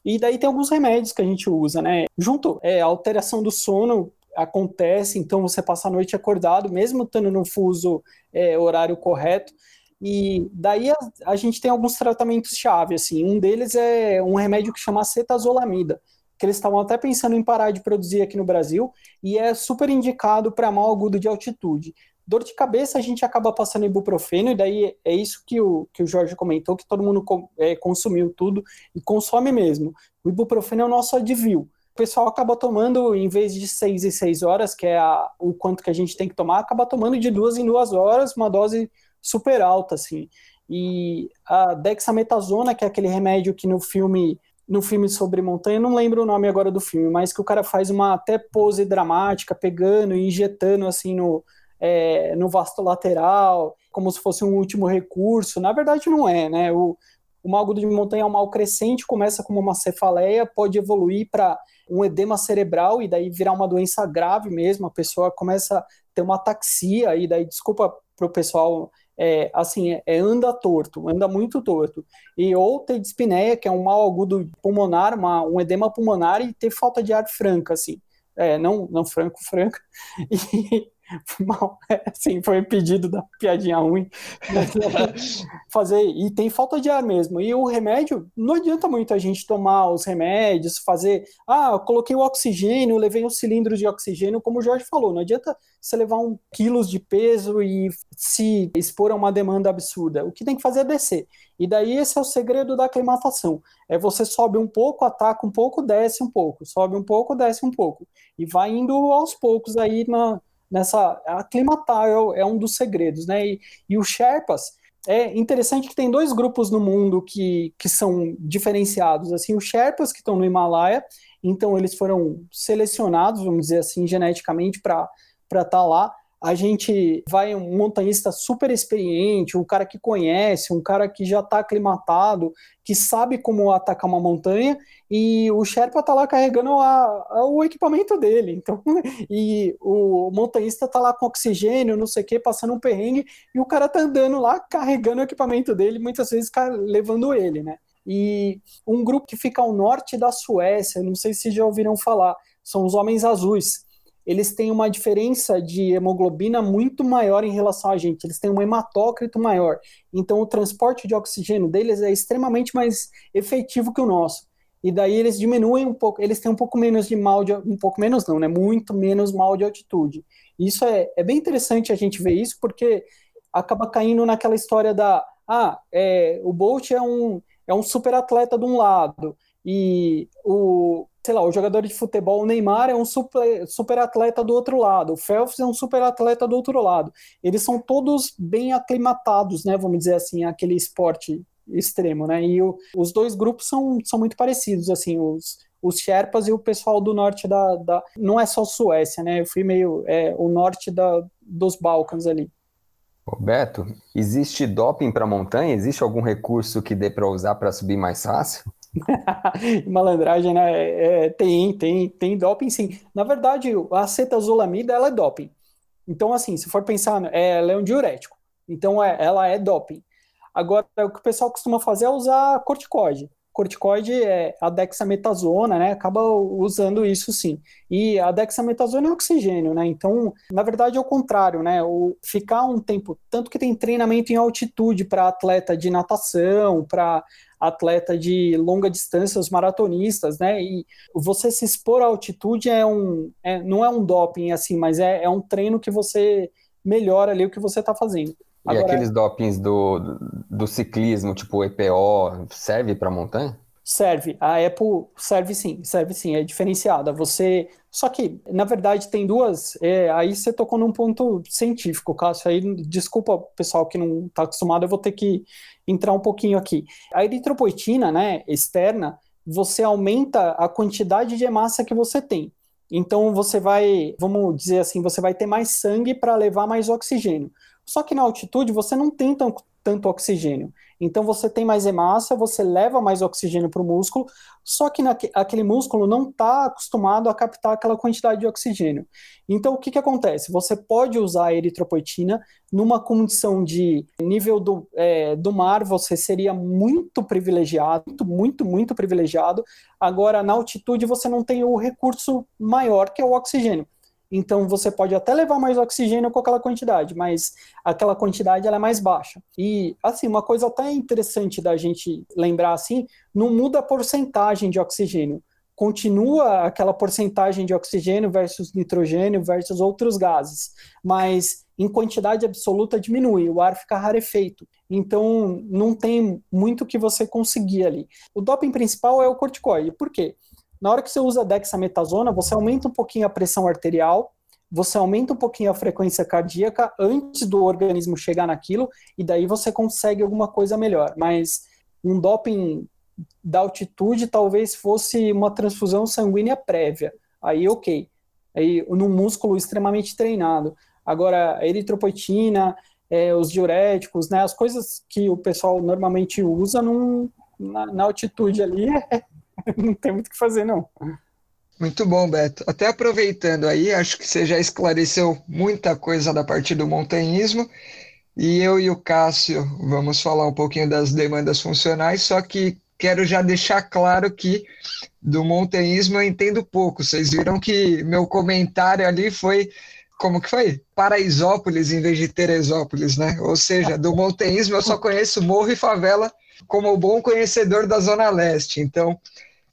E daí tem alguns remédios que a gente usa, né? Junto, é, a alteração do sono acontece, então você passa a noite acordado, mesmo estando no fuso é, horário correto, e daí a, a, gente tem alguns tratamentos chave, assim, um deles é um remédio que chama cetazolamida, que eles estavam até pensando em parar de produzir aqui no Brasil, e é super indicado para mal agudo de altitude. Dor de cabeça a gente acaba passando ibuprofeno, e daí é isso que o, que o Jorge comentou, que todo mundo é, consumiu tudo, e consome mesmo. O ibuprofeno é o nosso advil. O pessoal acaba tomando, em vez de seis e seis horas, que é a, o quanto que a gente tem que tomar, acaba tomando de duas em duas horas, uma dose super alta, assim. E a dexametasona, que é aquele remédio que no filme no filme sobre montanha, não lembro o nome agora do filme, mas que o cara faz uma até pose dramática, pegando e injetando assim no, é, no vasto lateral, como se fosse um último recurso. Na verdade, não é, né? O, o mal de montanha é um mal crescente, começa como uma cefaleia, pode evoluir para um edema cerebral e daí virar uma doença grave mesmo. A pessoa começa a tem uma ataxia, e daí, desculpa para o pessoal, é, assim, é, é, anda torto, anda muito torto. E ou ter dispneia, que é um mal agudo pulmonar, uma, um edema pulmonar, e ter falta de ar franca, assim. É, não, não franco, franca. E, mal, assim, foi pedido da piadinha ruim. fazer, e tem falta de ar mesmo. E o remédio, não adianta muito a gente tomar os remédios, fazer, ah, eu coloquei o oxigênio, levei um cilindro de oxigênio, como o Jorge falou, não adianta você levar um quilos de peso e se expor a uma demanda absurda. O que tem que fazer é descer. E daí esse é o segredo da aclimatação. É você sobe um pouco, ataca um pouco, desce um pouco, sobe um pouco, desce um pouco. E vai indo aos poucos aí na, nessa aclimatar é, é um dos segredos, né? E, e os Sherpas é interessante que tem dois grupos no mundo que, que são diferenciados, assim, os Sherpas que estão no Himalaia, então eles foram selecionados, vamos dizer assim, geneticamente para estar tá lá, a gente vai um montanhista super experiente, um cara que conhece, um cara que já está aclimatado, que sabe como atacar uma montanha, e o Sherpa está lá carregando a, a, o equipamento dele. Então, e o montanhista está lá com oxigênio, não sei o que, passando um perrengue, e o cara está andando lá carregando o equipamento dele, muitas vezes levando ele, né? E um grupo que fica ao norte da Suécia, não sei se já ouviram falar, são os Homens Azuis eles têm uma diferença de hemoglobina muito maior em relação a gente, eles têm um hematócrito maior. Então, o transporte de oxigênio deles é extremamente mais efetivo que o nosso. E daí eles diminuem um pouco, eles têm um pouco menos de mal de, um pouco menos não, né? Muito menos mal de altitude. Isso é, é bem interessante a gente ver isso, porque acaba caindo naquela história da ah, é, o Bolt é um, é um super atleta de um lado, e o, sei lá, o jogador de futebol, o Neymar, é um super, super atleta do outro lado, o Phelps é um super atleta do outro lado. Eles são todos bem aclimatados, né, vamos dizer assim, aquele esporte extremo, né, e o, os dois grupos são, são muito parecidos, assim, os, os Sherpas e o pessoal do norte da, da não é só Suécia, né, eu fui meio, é, o norte da, dos Balcãs ali. Roberto, existe doping para montanha? Existe algum recurso que dê para usar para subir mais fácil? Malandragem, né? É, tem, tem, tem doping sim. Na verdade, a acetazolamida, ela é doping. Então, assim, se for pensar, é, ela é um diurético. Então, é, ela é doping. Agora, o que o pessoal costuma fazer é usar corticoide corticoide é a dexametasona, né? Acaba usando isso sim. E a dexametasona é oxigênio, né? Então, na verdade, é o contrário, né? O ficar um tempo, tanto que tem treinamento em altitude para atleta de natação, para atleta de longa distância, os maratonistas, né? E você se expor à altitude é um, é, não é um doping assim, mas é, é um treino que você melhora ali o que você está fazendo. E aqueles dopings do, do ciclismo, tipo EPO, serve para montanha? Serve. A Apple serve sim, serve sim, é diferenciada. Você. Só que, na verdade, tem duas. É, aí você tocou num ponto científico, Cássio. Aí, desculpa, pessoal que não está acostumado, eu vou ter que entrar um pouquinho aqui. A eritropoetina, né, externa, você aumenta a quantidade de hemácia que você tem. Então você vai, vamos dizer assim, você vai ter mais sangue para levar mais oxigênio. Só que na altitude você não tem tanto, tanto oxigênio. Então você tem mais hemácia, você leva mais oxigênio para o músculo, só que naque, aquele músculo não está acostumado a captar aquela quantidade de oxigênio. Então o que, que acontece? Você pode usar a eritropoetina numa condição de nível do, é, do mar, você seria muito privilegiado, muito, muito, muito privilegiado. Agora na altitude você não tem o recurso maior que é o oxigênio. Então você pode até levar mais oxigênio com aquela quantidade, mas aquela quantidade ela é mais baixa. E assim, uma coisa até interessante da gente lembrar assim, não muda a porcentagem de oxigênio. Continua aquela porcentagem de oxigênio versus nitrogênio versus outros gases, mas em quantidade absoluta diminui, o ar fica rarefeito. Então não tem muito que você conseguir ali. O doping principal é o corticoide. Por quê? Na hora que você usa dexametasona, você aumenta um pouquinho a pressão arterial, você aumenta um pouquinho a frequência cardíaca antes do organismo chegar naquilo, e daí você consegue alguma coisa melhor. Mas um doping da altitude talvez fosse uma transfusão sanguínea prévia. Aí, ok. Aí, num músculo extremamente treinado. Agora, a eritropoetina, é, os diuréticos, né, as coisas que o pessoal normalmente usa num, na, na altitude ali é, não tem muito o que fazer, não. Muito bom, Beto. Até aproveitando aí, acho que você já esclareceu muita coisa da parte do montanhismo. E eu e o Cássio vamos falar um pouquinho das demandas funcionais, só que quero já deixar claro que do montanhismo eu entendo pouco. Vocês viram que meu comentário ali foi como que foi? Paraisópolis em vez de Teresópolis, né? Ou seja, do montanhismo eu só conheço morro e favela como bom conhecedor da Zona Leste. Então,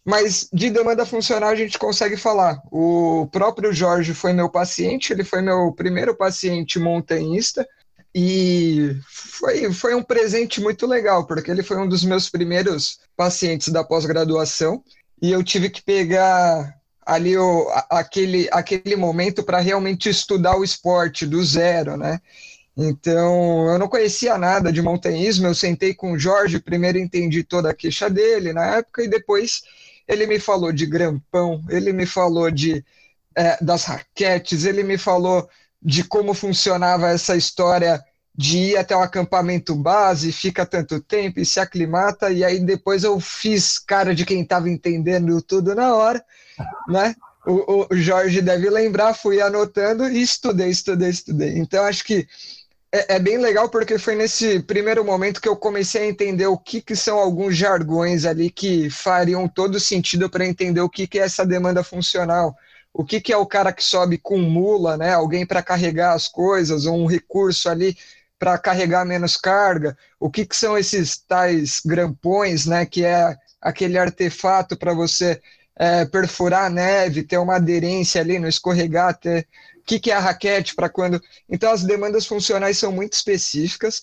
mas de demanda funcional a gente consegue falar. O próprio Jorge foi meu paciente, ele foi meu primeiro paciente montanhista. E foi, foi um presente muito legal, porque ele foi um dos meus primeiros pacientes da pós-graduação. E eu tive que pegar ali o, aquele, aquele momento para realmente estudar o esporte do zero, né? Então, eu não conhecia nada de montanhismo, eu sentei com o Jorge, primeiro entendi toda a queixa dele na época, e depois ele me falou de grampão, ele me falou de é, das raquetes, ele me falou de como funcionava essa história de ir até o acampamento base, fica tanto tempo e se aclimata, e aí depois eu fiz cara de quem estava entendendo tudo na hora, né? O, o, Jorge deve lembrar, fui anotando e estudei, estudei, estudei. Então acho que é, é, bem legal porque foi nesse primeiro momento que eu comecei a entender o que, que são alguns jargões ali que fariam todo sentido para entender o que, que é essa demanda funcional. O que, que é o cara que sobe com mula, né? Alguém para carregar as coisas, ou um recurso ali para carregar menos carga? O que, que são esses tais grampões, né? Que é aquele artefato para você é, perfurar a neve, ter uma aderência ali, não escorregar, ter o que, que é a raquete para quando. Então as demandas funcionais são muito específicas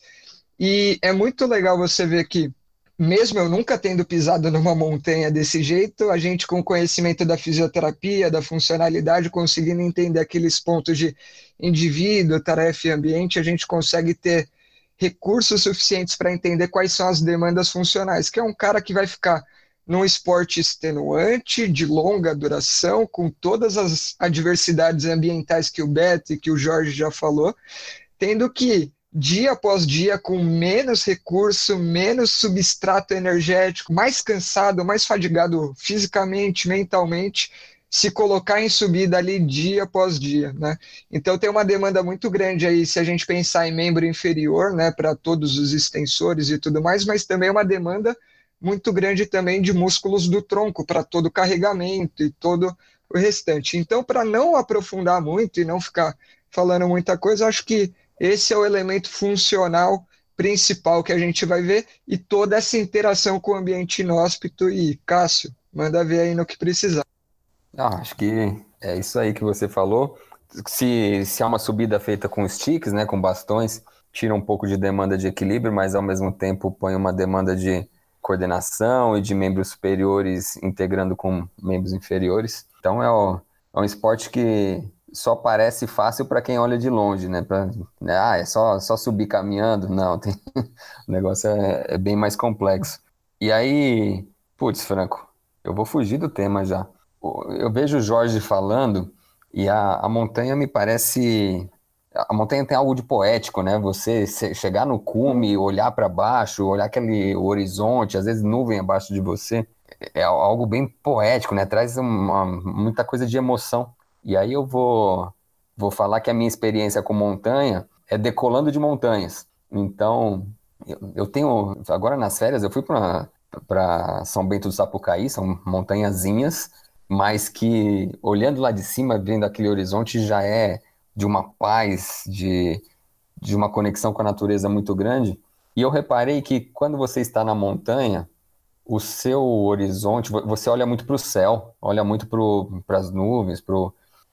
e é muito legal você ver que mesmo eu nunca tendo pisado numa montanha desse jeito, a gente com conhecimento da fisioterapia, da funcionalidade, conseguindo entender aqueles pontos de indivíduo, tarefa e ambiente, a gente consegue ter recursos suficientes para entender quais são as demandas funcionais, que é um cara que vai ficar num esporte extenuante, de longa duração, com todas as adversidades ambientais que o Beto e que o Jorge já falou, tendo que dia após dia com menos recurso, menos substrato energético, mais cansado, mais fadigado fisicamente, mentalmente, se colocar em subida ali dia após dia, né? Então tem uma demanda muito grande aí se a gente pensar em membro inferior, né, para todos os extensores e tudo mais, mas também uma demanda muito grande também de músculos do tronco para todo o carregamento e todo o restante. Então, para não aprofundar muito e não ficar falando muita coisa, acho que esse é o elemento funcional principal que a gente vai ver e toda essa interação com o ambiente inóspito. E Cássio, manda ver aí no que precisar. Ah, acho que é isso aí que você falou. Se, se há uma subida feita com sticks, né, com bastões, tira um pouco de demanda de equilíbrio, mas ao mesmo tempo põe uma demanda de coordenação e de membros superiores integrando com membros inferiores. Então é, o, é um esporte que só parece fácil para quem olha de longe, né? Pra, né? Ah, é só, só subir caminhando? Não, tem... o negócio é, é, bem mais complexo. E aí, putz, Franco, eu vou fugir do tema já. Eu vejo o Jorge falando e a, a montanha me parece. A montanha tem algo de poético, né? Você chegar no cume, olhar para baixo, olhar aquele horizonte, às vezes nuvem abaixo de você, é algo bem poético, né? Traz uma, muita coisa de emoção. E aí eu vou, vou falar que a minha experiência com montanha é decolando de montanhas. Então, eu, eu tenho. Agora nas férias, eu fui para São Bento do Sapucaí, são montanhazinhas, mas que olhando lá de cima, vendo aquele horizonte, já é de uma paz, de, de uma conexão com a natureza muito grande. E eu reparei que quando você está na montanha, o seu horizonte, você olha muito para o céu, olha muito para as nuvens, para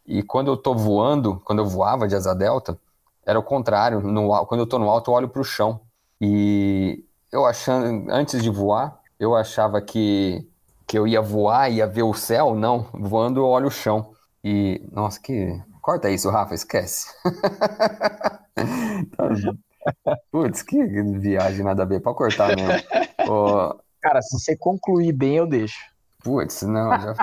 e quando eu tô voando, quando eu voava de asa delta, era o contrário. No, quando eu tô no alto, eu olho para o chão. E eu achando, antes de voar, eu achava que, que eu ia voar, ia ver o céu. Não, voando eu olho o chão. E, nossa, que. Corta isso, Rafa, esquece. Putz, que viagem nada a ver, pode cortar mesmo. Cara, se você concluir bem, eu deixo. Putz, não, já...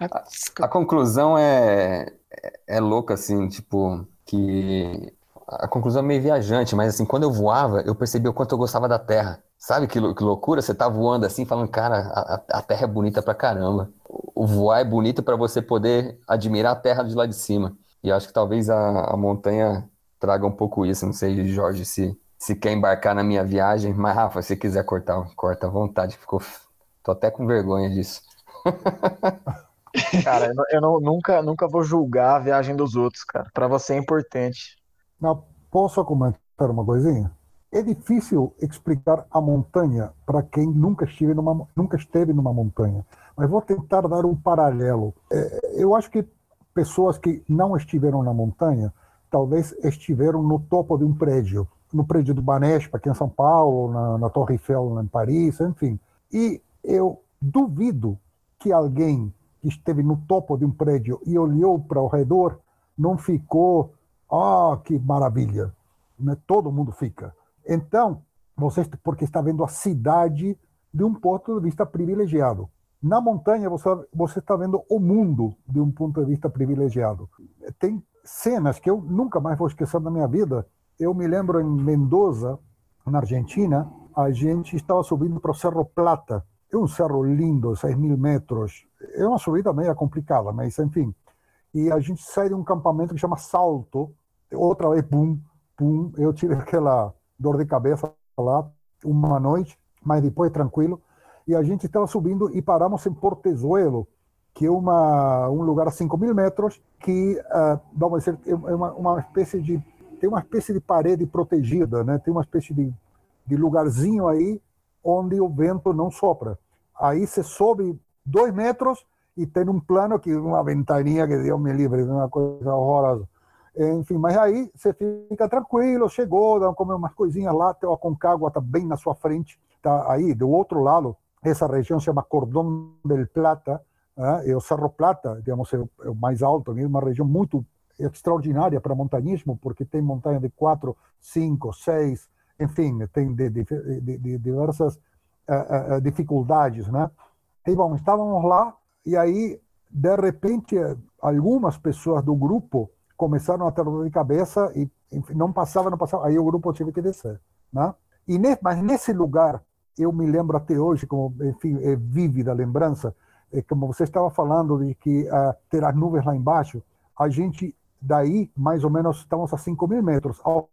a, a, conclusão é, é, é louca, assim, tipo, que a conclusão é meio viajante, mas assim, quando eu voava, eu percebi o quanto eu gostava da Terra. Sabe que, que loucura? Você tá voando assim, falando, cara, a, a Terra é bonita pra caramba. voar é bonito para você poder admirar a terra de lá de cima. E acho que talvez a, a montanha traga um pouco isso. Não sei, Jorge, se, se quer embarcar na minha viagem. Mas, Rafa, se quiser cortar, corta à vontade. Ficou... Tô até com vergonha disso. Cara, eu, eu não, nunca, nunca vou julgar a viagem dos outros, cara. Para você é importante. Não, posso comentar uma coisinha? É difícil explicar a montanha para quem nunca esteve, numa, nunca esteve numa montanha, mas vou tentar dar um paralelo. É, eu acho que pessoas que não estiveram na montanha talvez estiveram no topo de um prédio, no prédio do Banespa, aqui em São Paulo, na, na Torre Eiffel, em Paris, enfim. E eu duvido que alguém que esteve no topo de um prédio e olhou para o redor não ficou, ah, que maravilha. Né? Todo mundo fica. Então, você, porque está vendo a cidade de um ponto de vista privilegiado. Na montanha, você, você está vendo o mundo de um ponto de vista privilegiado. Tem cenas que eu nunca mais vou esquecer na minha vida. Eu me lembro em Mendoza, na Argentina, a gente estava subindo para o Cerro Plata. É um cerro lindo, 6 mil metros. É uma subida meio complicada, mas enfim. E a gente sai de um campamento que chama Salto. Outra vez, pum, pum. Eu tive aquela dor de cabeça lá uma noite, mas depois tranquilo. E a gente estava subindo e paramos em Portezuelo, que é uma, um lugar a 5 mil metros, que, uh, vamos dizer, é uma, uma espécie de. tem uma espécie de parede protegida, né? tem uma espécie de, de lugarzinho aí onde o vento não sopra. Aí você sobe dois metros e tem um plano que uma ventaninha que Deus me livre, uma coisa horrorosa. Enfim, mas aí você fica tranquilo, chegou, dá comer umas coisinhas lá, a Concagua está bem na sua frente, tá aí do outro lado, essa região se chama Cordón del Plata, é o Cerro Plata, digamos, é o mais alto, é uma região muito extraordinária para montanhismo, porque tem montanha de 4, 5, 6, enfim, tem de, de, de, de diversas uh, uh, dificuldades, né? E bom, estávamos lá e aí, de repente, algumas pessoas do grupo começaram a ter dor de cabeça e enfim, não passava, não passava. Aí o grupo teve que descer, né? E ne, mas nesse lugar, eu me lembro até hoje, como enfim, é vívida a lembrança, é como você estava falando de que uh, ter as nuvens lá embaixo, a gente daí mais ou menos estamos a 5 mil metros, aos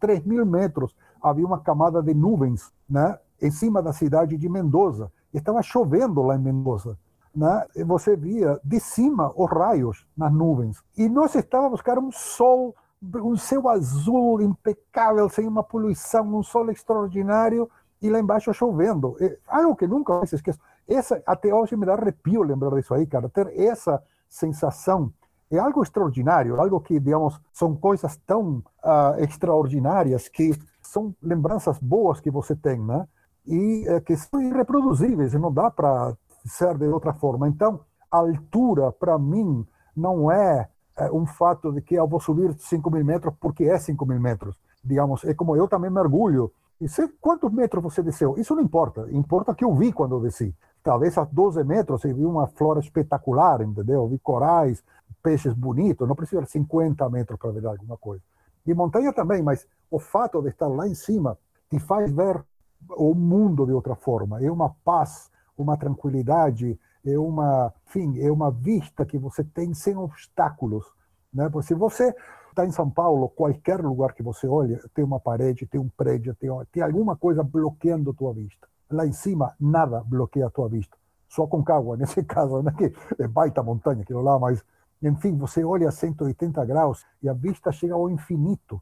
3 mil metros havia uma camada de nuvens, né, em cima da cidade de Mendoza. Estava chovendo lá em Mendoza né, você via de cima os raios nas nuvens. E nós estávamos, cara, um sol, um céu azul impecável, sem uma poluição, um sol extraordinário, e lá embaixo chovendo. É algo que nunca mais esqueço. Essa, até hoje me dá arrepio lembrar disso aí, cara. Ter essa sensação é algo extraordinário, algo que, digamos, são coisas tão uh, extraordinárias que são lembranças boas que você tem, né? E uh, que são irreproduzíveis, não dá para ser de outra forma. Então, altura, para mim, não é, é, um fato de que eu vou subir 5 mil metros porque é 5 mil metros. Digamos, é como eu também mergulho. E sei quantos metros você desceu? Isso não importa. Importa que eu vi quando eu desci. Talvez a 12 metros eu vi uma flora espetacular, entendeu? Eu vi corais, peixes bonitos. Não precisa de 50 metros para ver alguma coisa. E montanha também, mas o fato de estar lá em cima te faz ver o mundo de outra forma. É uma paz uma tranquilidade, é uma, enfim, é uma vista que você tem sem obstáculos, né? Porque se você está em São Paulo, qualquer lugar que você olha, tem uma parede, tem um prédio, tem, tem alguma coisa bloqueando a tua vista. Lá em cima, nada bloqueia a tua vista. Só com Concagua, nesse caso, né? que é baita montanha aquilo lá, mas, enfim, você olha a 180 graus e a vista chega ao infinito.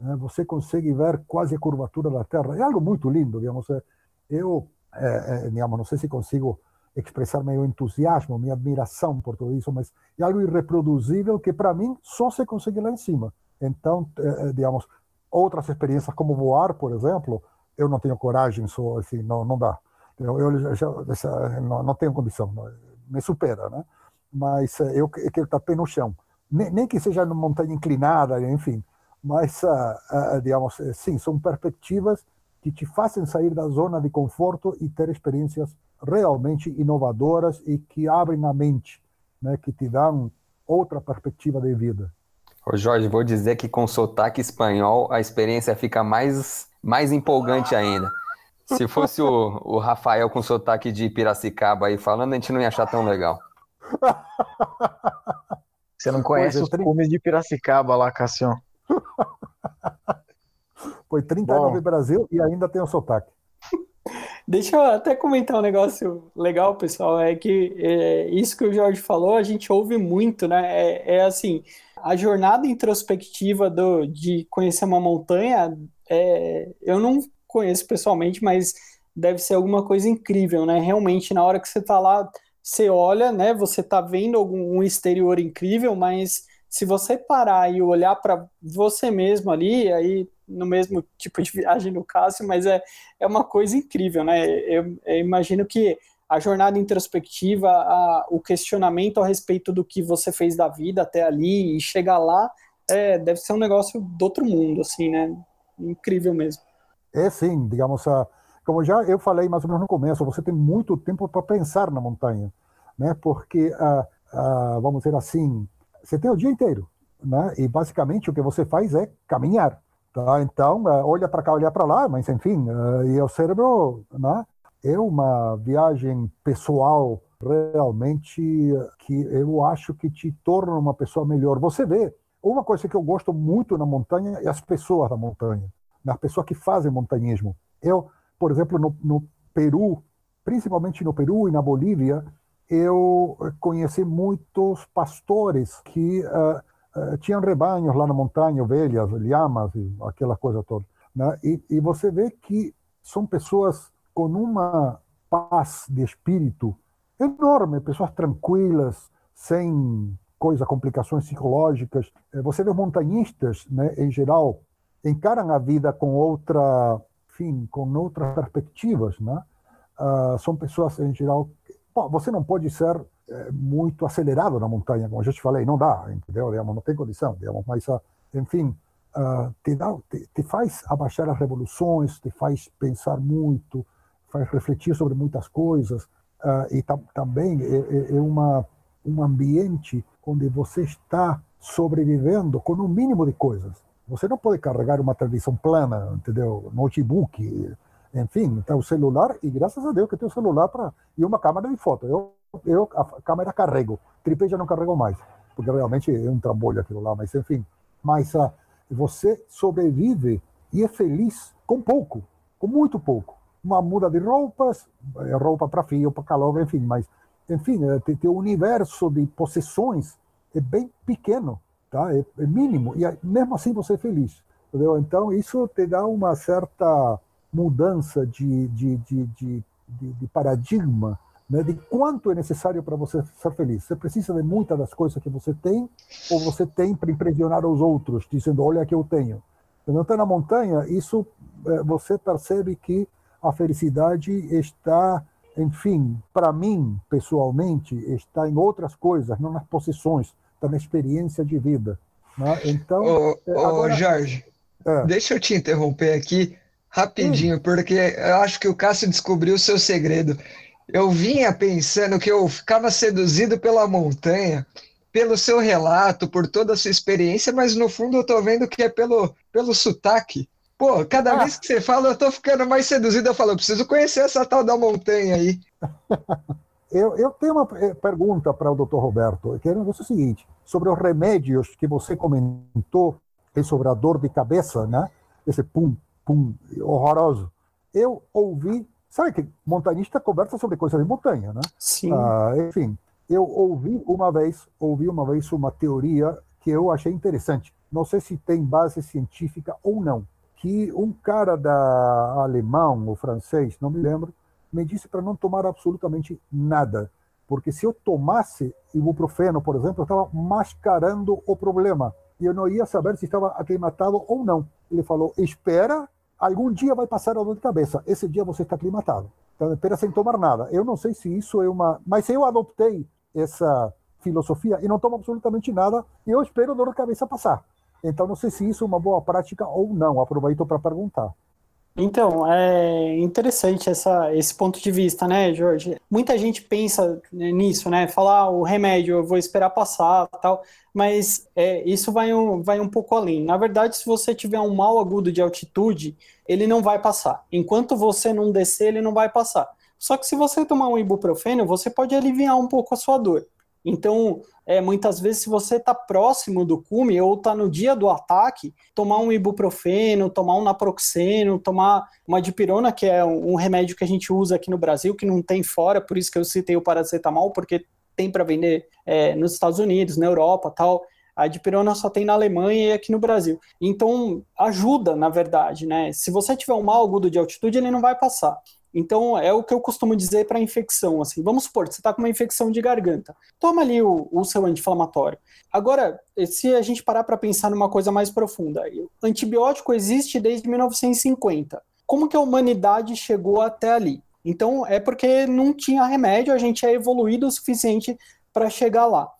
Né? Você consegue ver quase a curvatura da Terra. É algo muito lindo, digamos. É, eu é, é, digamos, não sei se consigo expressar meu entusiasmo, minha admiração por tudo isso, mas é algo irreproduzível que para mim só se consegue lá em cima. Então, digamos, outras experiências como voar, por exemplo, eu não tenho coragem, só assim, não, não dá. Eu, eu já, não, não, tenho condição, me supera, né? Mas eu, eu quero estar pé no chão, nem, nem que seja numa montanha inclinada, enfim. Mas, uh, uh, digamos, sim, são perspectivas que te façam sair da zona de conforto e ter experiências realmente inovadoras e que abrem a mente, né, que te dão outra perspectiva de vida. Ô Jorge, vou dizer que com sotaque espanhol a experiência fica mais, mais empolgante ainda. Se fosse o, o Rafael com sotaque de Piracicaba aí falando, a gente não ia achar tão legal. Você não conhece Pois é, os tri- cumes de Piracicaba lá, Cassião. Foi 39 Bom. Brasil e ainda tem o sotaque. Deixa eu até comentar um negócio legal, pessoal, é que é, isso que o Jorge falou, a gente ouve muito, né? É, é assim, a jornada introspectiva do, de conhecer uma montanha, é, eu não conheço pessoalmente, mas deve ser alguma coisa incrível, né? Realmente, na hora que você tá lá, você olha, né? Você tá vendo algum um exterior incrível, mas se você parar e olhar para você mesmo ali, aí no mesmo tipo de viagem no Cássio, mas é é uma coisa incrível, né? Eu, eu imagino que a jornada introspectiva, a- o questionamento a respeito do que você fez da vida até ali e chegar lá, é, deve ser um negócio do outro mundo, assim, né? Incrível mesmo. É sim, digamos, a, como já eu falei mais ou menos no começo, você tem muito tempo para pensar na montanha, né? Porque, ah, ah, vamos dizer assim, você tem o dia inteiro, né? E basicamente o que você faz é caminhar, tá? Então, ah, olha para cá, olha para lá, mas enfim, ah, e o cérebro, né? É uma viagem pessoal realmente que eu acho que te torna uma pessoa melhor. Você vê, uma coisa que eu gosto muito na montanha é as pessoas da montanha das pessoas que fazem montanhismo. Eu, por exemplo, no, no Peru, principalmente no Peru e na Bolívia, eu conheci muitos pastores que ah, ah, tinham rebanhos lá na montanha, ovelhas, lhamas aquela coisa toda. né? E, e você vê que são pessoas com uma paz de espírito enorme, pessoas tranquilas, sem coisa, complicações psicológicas. Eh, Você vê montanhistas, né, em geral, encaram a vida com outra, enfim, com outras perspectivas, né? Ah, são pessoas em geral. Bom, você não pode ser eh, muito acelerado na montanha, como eu já te falei, não dá, entendeu? Digamos, não tem condição, digamos, mas, ah, enfim, ah, te, dá, te, te faz abaixar as revoluções, te faz pensar muito, faz refletir sobre muitas coisas, ah, e tam, também é, é- é uma, um ambiente onde você está sobrevivendo com o mínimo de coisas. Você não pode carregar uma televisão plana, entendeu? Notebook, enfim, então o celular, e graças a Deus que tem o celular para e uma câmera de foto. Eu, eu a câmera carrego, tripé já não carrego mais, porque realmente é um trambolho aquilo lá, mas enfim. Mas ah, você sobrevive e é feliz com pouco, com muito pouco. Uma muda de roupas, eh, roupa para frio, para calor, enfim, mas enfim, eh, te- teu universo de possessões é bem pequeno, tá? É, é mínimo e mesmo assim você é feliz, entendeu? Então isso te dá uma certa mudança de, de, de, de, de, paradigma, né? De quanto é necessário para você ser feliz. Você precisa de muitas das coisas que você tem ou você tem para impressionar os outros, dizendo olha que eu tenho. Quando está na montanha, isso eh, você percebe que a felicidade está enfim, para mim, pessoalmente, está em outras coisas, não nas possessões, está na experiência de vida. né? Então, Ô, é, ô, agora- Jorge, É. deixa eu te interromper aqui rapidinho, porque eu acho que o Cássio descobriu o seu segredo. Eu vinha pensando que eu ficava seduzido pela montanha, pelo seu relato, por toda a sua experiência, mas no fundo eu tô vendo que é pelo, pelo sotaque. Pô, cada Ah. vez que você fala, eu tô ficando mais seduzido. Eu falo, eu preciso conhecer essa tal da montanha aí. eu, eu tenho uma eh, pergunta para o Dr. Roberto, que é o seguinte, sobre os remédios que você comentou, e sobre a dor de cabeça, né? Esse pum, pum, horroroso. Eu ouvi, sabe que montanista conversa sobre coisas de montanha, né? Sim. Ah, enfim, eu ouvi uma vez, ouvi uma vez uma teoria que eu achei interessante. Não sei se tem base científica ou não. Que um cara da alemão ou francês, não me lembro, me disse para não tomar absolutamente nada, porque se eu tomasse ibuprofeno, por exemplo, eu estava mascarando o problema e eu não ia saber se estava aclimatado ou não. Ele falou: espera, algum dia vai passar a dor de cabeça. Esse dia você está aclimatado. Então, espera sem tomar nada. Eu não sei se isso é uma. Mas eu adoptei essa filosofia e não tomo absolutamente nada eu espero a dor de cabeça passar. Então, não sei se isso é uma boa prática ou não. Aproveito para perguntar. Então, é interessante essa, esse ponto de vista, né, Jorge? Muita gente pensa nisso, né? Falar ah, o remédio, eu vou esperar passar, tal, mas é, isso vai um, vai um pouco além. Na verdade, se você tiver um mal agudo de altitude, ele não vai passar. Enquanto você não descer, ele não vai passar. Só que se você tomar um ibuprofeno, você pode aliviar um pouco a sua dor. Então, é, muitas vezes, se você está próximo do cume ou está no dia do ataque, tomar um ibuprofeno, tomar um naproxeno, tomar uma dipirona, que é um, remédio que a gente usa aqui no Brasil, que não tem fora, por isso que eu citei o paracetamol, porque tem para vender é, nos Estados Unidos, na Europa tal. A dipirona só tem na Alemanha e aqui no Brasil. Então, ajuda, na verdade, né? Se você tiver um mal agudo de altitude, ele não vai passar. Então, é o que eu costumo dizer para infecção. Assim, vamos supor, você está com uma infecção de garganta. Toma ali o, o seu anti-inflamatório. Agora, se a gente parar para pensar numa coisa mais profunda, antibiótico existe desde 1950. Como que a humanidade chegou até ali? Então, é porque não tinha remédio, a gente é evoluído o suficiente para chegar lá.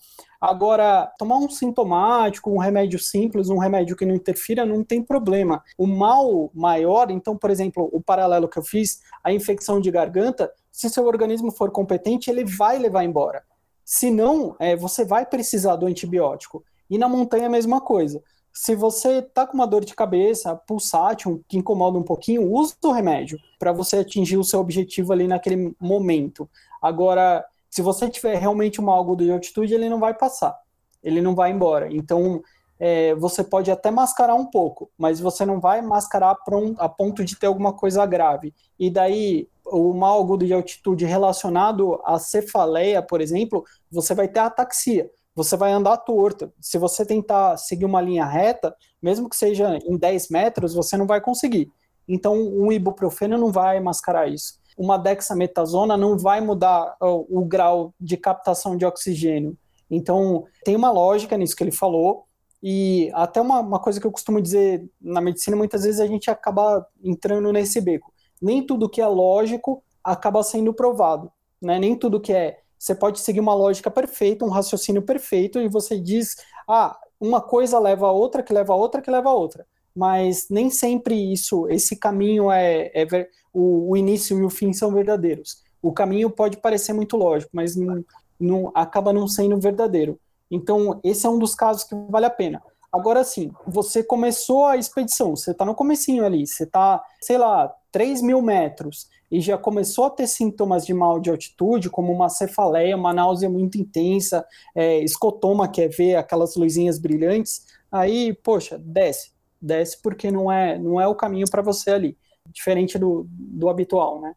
Agora, tomar um sintomático, um remédio simples, um remédio que não interfira, não tem problema. O mal maior, então, por exemplo, o paralelo que eu fiz, a infecção de garganta, se seu organismo for competente, ele vai levar embora. Se não, é, você vai precisar do antibiótico. E na montanha a mesma coisa. Se você está com uma dor de cabeça, pulsátil, que incomoda um pouquinho, use o remédio para você atingir o seu objetivo ali naquele momento. Agora, se você tiver realmente uma algo de altitude, ele não vai passar, ele não vai embora. Então, é, você pode até mascarar um pouco, mas você não vai mascarar a ponto de ter alguma coisa grave. E daí, o mal agudo de altitude relacionado à cefaleia, por exemplo, você vai ter ataxia. Você vai andar torto. Se você tentar seguir uma linha reta, mesmo que seja em 10 metros, você não vai conseguir. Então, um ibuprofeno não vai mascarar isso uma dexametasona não vai mudar o, o grau de captação de oxigênio. Então, tem uma lógica nisso que ele falou, e até uma, uma, coisa que eu costumo dizer na medicina, muitas vezes a gente acaba entrando nesse beco. Nem tudo que é lógico acaba sendo provado. Né? Nem tudo que é. Você pode seguir uma lógica perfeita, um raciocínio perfeito, e você diz, ah, uma coisa leva a outra, que leva a outra, que leva a outra mas nem sempre isso, esse caminho é, é ver, o, o, início e o fim são verdadeiros. O caminho pode parecer muito lógico, mas não, não, acaba não sendo verdadeiro. Então, esse é um dos casos que vale a pena. Agora sim, você começou a expedição, você está no comecinho ali, você está, sei lá, 3 mil metros, e já começou a ter sintomas de mal de altitude, como uma cefaleia, uma náusea muito intensa, é, escotoma, que é ver aquelas luzinhas brilhantes, aí, poxa, desce desce porque não é, não é o caminho para você ali, diferente do, do habitual, né?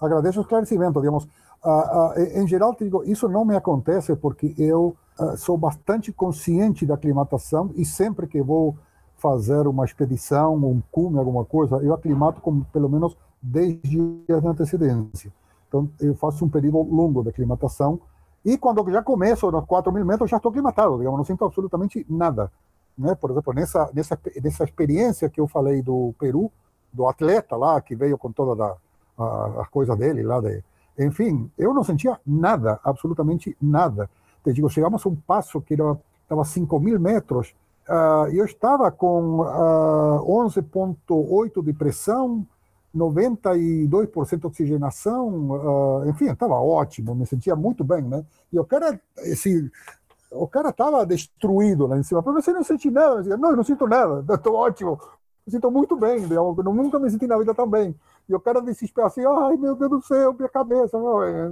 Agradeço o esclarecimento, digamos. Uh, uh, em geral, te digo, isso não me acontece porque eu uh, sou bastante consciente da aclimatação e sempre que vou fazer uma expedição, um cume, alguma coisa, eu aclimato com pelo menos 10 dias de antecedência. Então, eu faço um período longo de aclimatação e quando já começo nos 4 mil metros, já estou aclimatado, digamos, não sinto absolutamente nada. Né? Por exemplo, nessa, nessa, nessa experiência que eu falei do Peru, do atleta lá, que veio com toda a, a, a coisa dele lá, de, enfim, eu não sentia nada, absolutamente nada. Te digo, chegamos a um passo que era, estava 5 mil metros, uh, eu estava com uh, ah, 11,8 de pressão, 92% de oxigenação, uh, enfim, estava ótimo, me sentia muito bem, né? E eu quero, esse, o cara estava destruído lá em cima. Para você não sentir nada. Não, eu não sinto nada, estou ótimo, eu sinto muito bem. Eu nunca me senti na vida tão bem. E o cara desespera assim, ai meu Deus do céu, minha cabeça,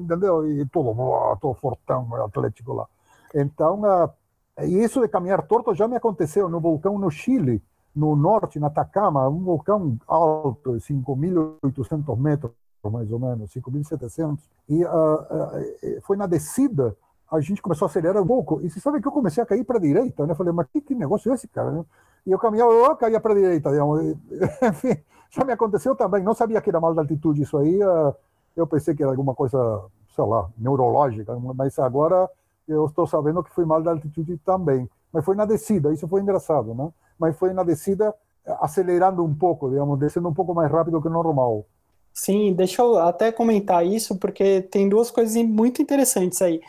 entendeu? E todo, todo fortão, atlético lá. Então, uh, isso de caminhar torto já me aconteceu no vulcão no Chile, no norte, na Atacama, um vulcão alto, 5.800 metros, mais ou menos, 5.700. E uh, uh, foi na descida a gente começou a acelerar um pouco, e você sabe que eu comecei a cair para a direita, né? Falei, mas que, que negócio é esse, cara? E eu caminhava, eu caía para a direita, enfim, já me aconteceu também, não sabia que era mal da altitude isso aí, ah, eu pensei que era alguma coisa, sei lá, neurológica, mas agora eu estou sabendo que foi mal da altitude também, mas foi na descida, isso foi engraçado, né? Mas foi na descida acelerando um pouco, digamos, descendo um pouco mais rápido que o normal. Sim, deixa eu até comentar isso, porque tem duas coisas muito interessantes aí.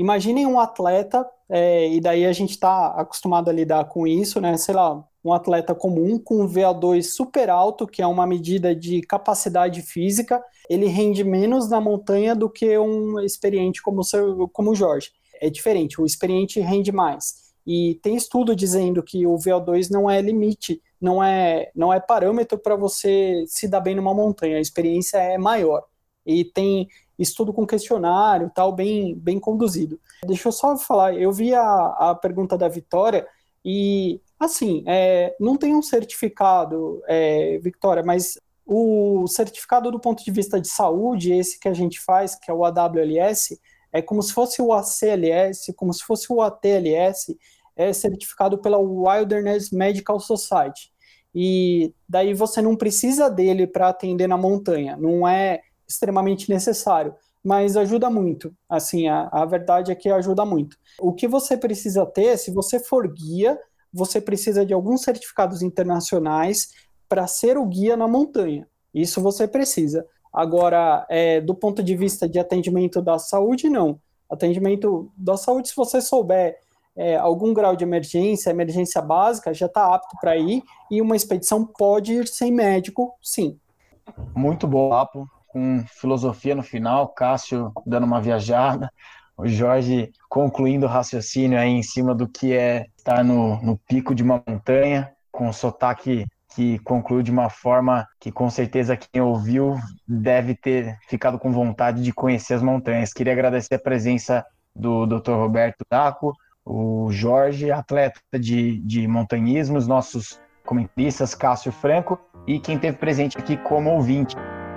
Imaginem um atleta, é, e daí a gente está acostumado a lidar com isso, né? Sei lá, um atleta comum com um VO2 super alto, que é uma medida de capacidade física, ele rende menos na montanha do que um experiente como o, seu, como o Jorge. É diferente, o experiente rende mais. E tem estudo dizendo que o VO2 não é limite, não é, não é parâmetro para você se dar bem numa montanha, a experiência é maior. E tem estudo com questionário, tal, bem, bem conduzido. Deixa eu só falar, eu vi a, a pergunta da Vitória e, assim, é, não tem um certificado, é, Vitória, mas o certificado do ponto de vista de saúde, esse que a gente faz, que é o AWLS, é como se fosse o ACLS, como se fosse o ATLS, é certificado pela Wilderness Medical Society. E daí você não precisa dele para atender na montanha, não é extremamente necessário, mas ajuda muito. Assim, a, a verdade é que ajuda muito. O que você precisa ter, se você for guia, você precisa de alguns certificados internacionais para ser o guia na montanha. Isso você precisa. Agora, é, do ponto de vista de atendimento da saúde, não. Atendimento da saúde, se você souber é, algum grau de emergência, emergência básica, já está apto para ir, e uma expedição pode ir sem médico, sim. Muito bom papo, com filosofia no final, Cássio dando uma viajada, o Jorge concluindo o raciocínio aí em cima do que é estar no, no pico de uma montanha, com o sotaque que concluiu de uma forma que com certeza quem ouviu deve ter ficado com vontade de conhecer as montanhas. Queria agradecer a presença do Dr. Roberto Daco, o Jorge, atleta de, de montanhismo, os nossos comentaristas, Cássio Franco, e quem esteve presente aqui como ouvinte.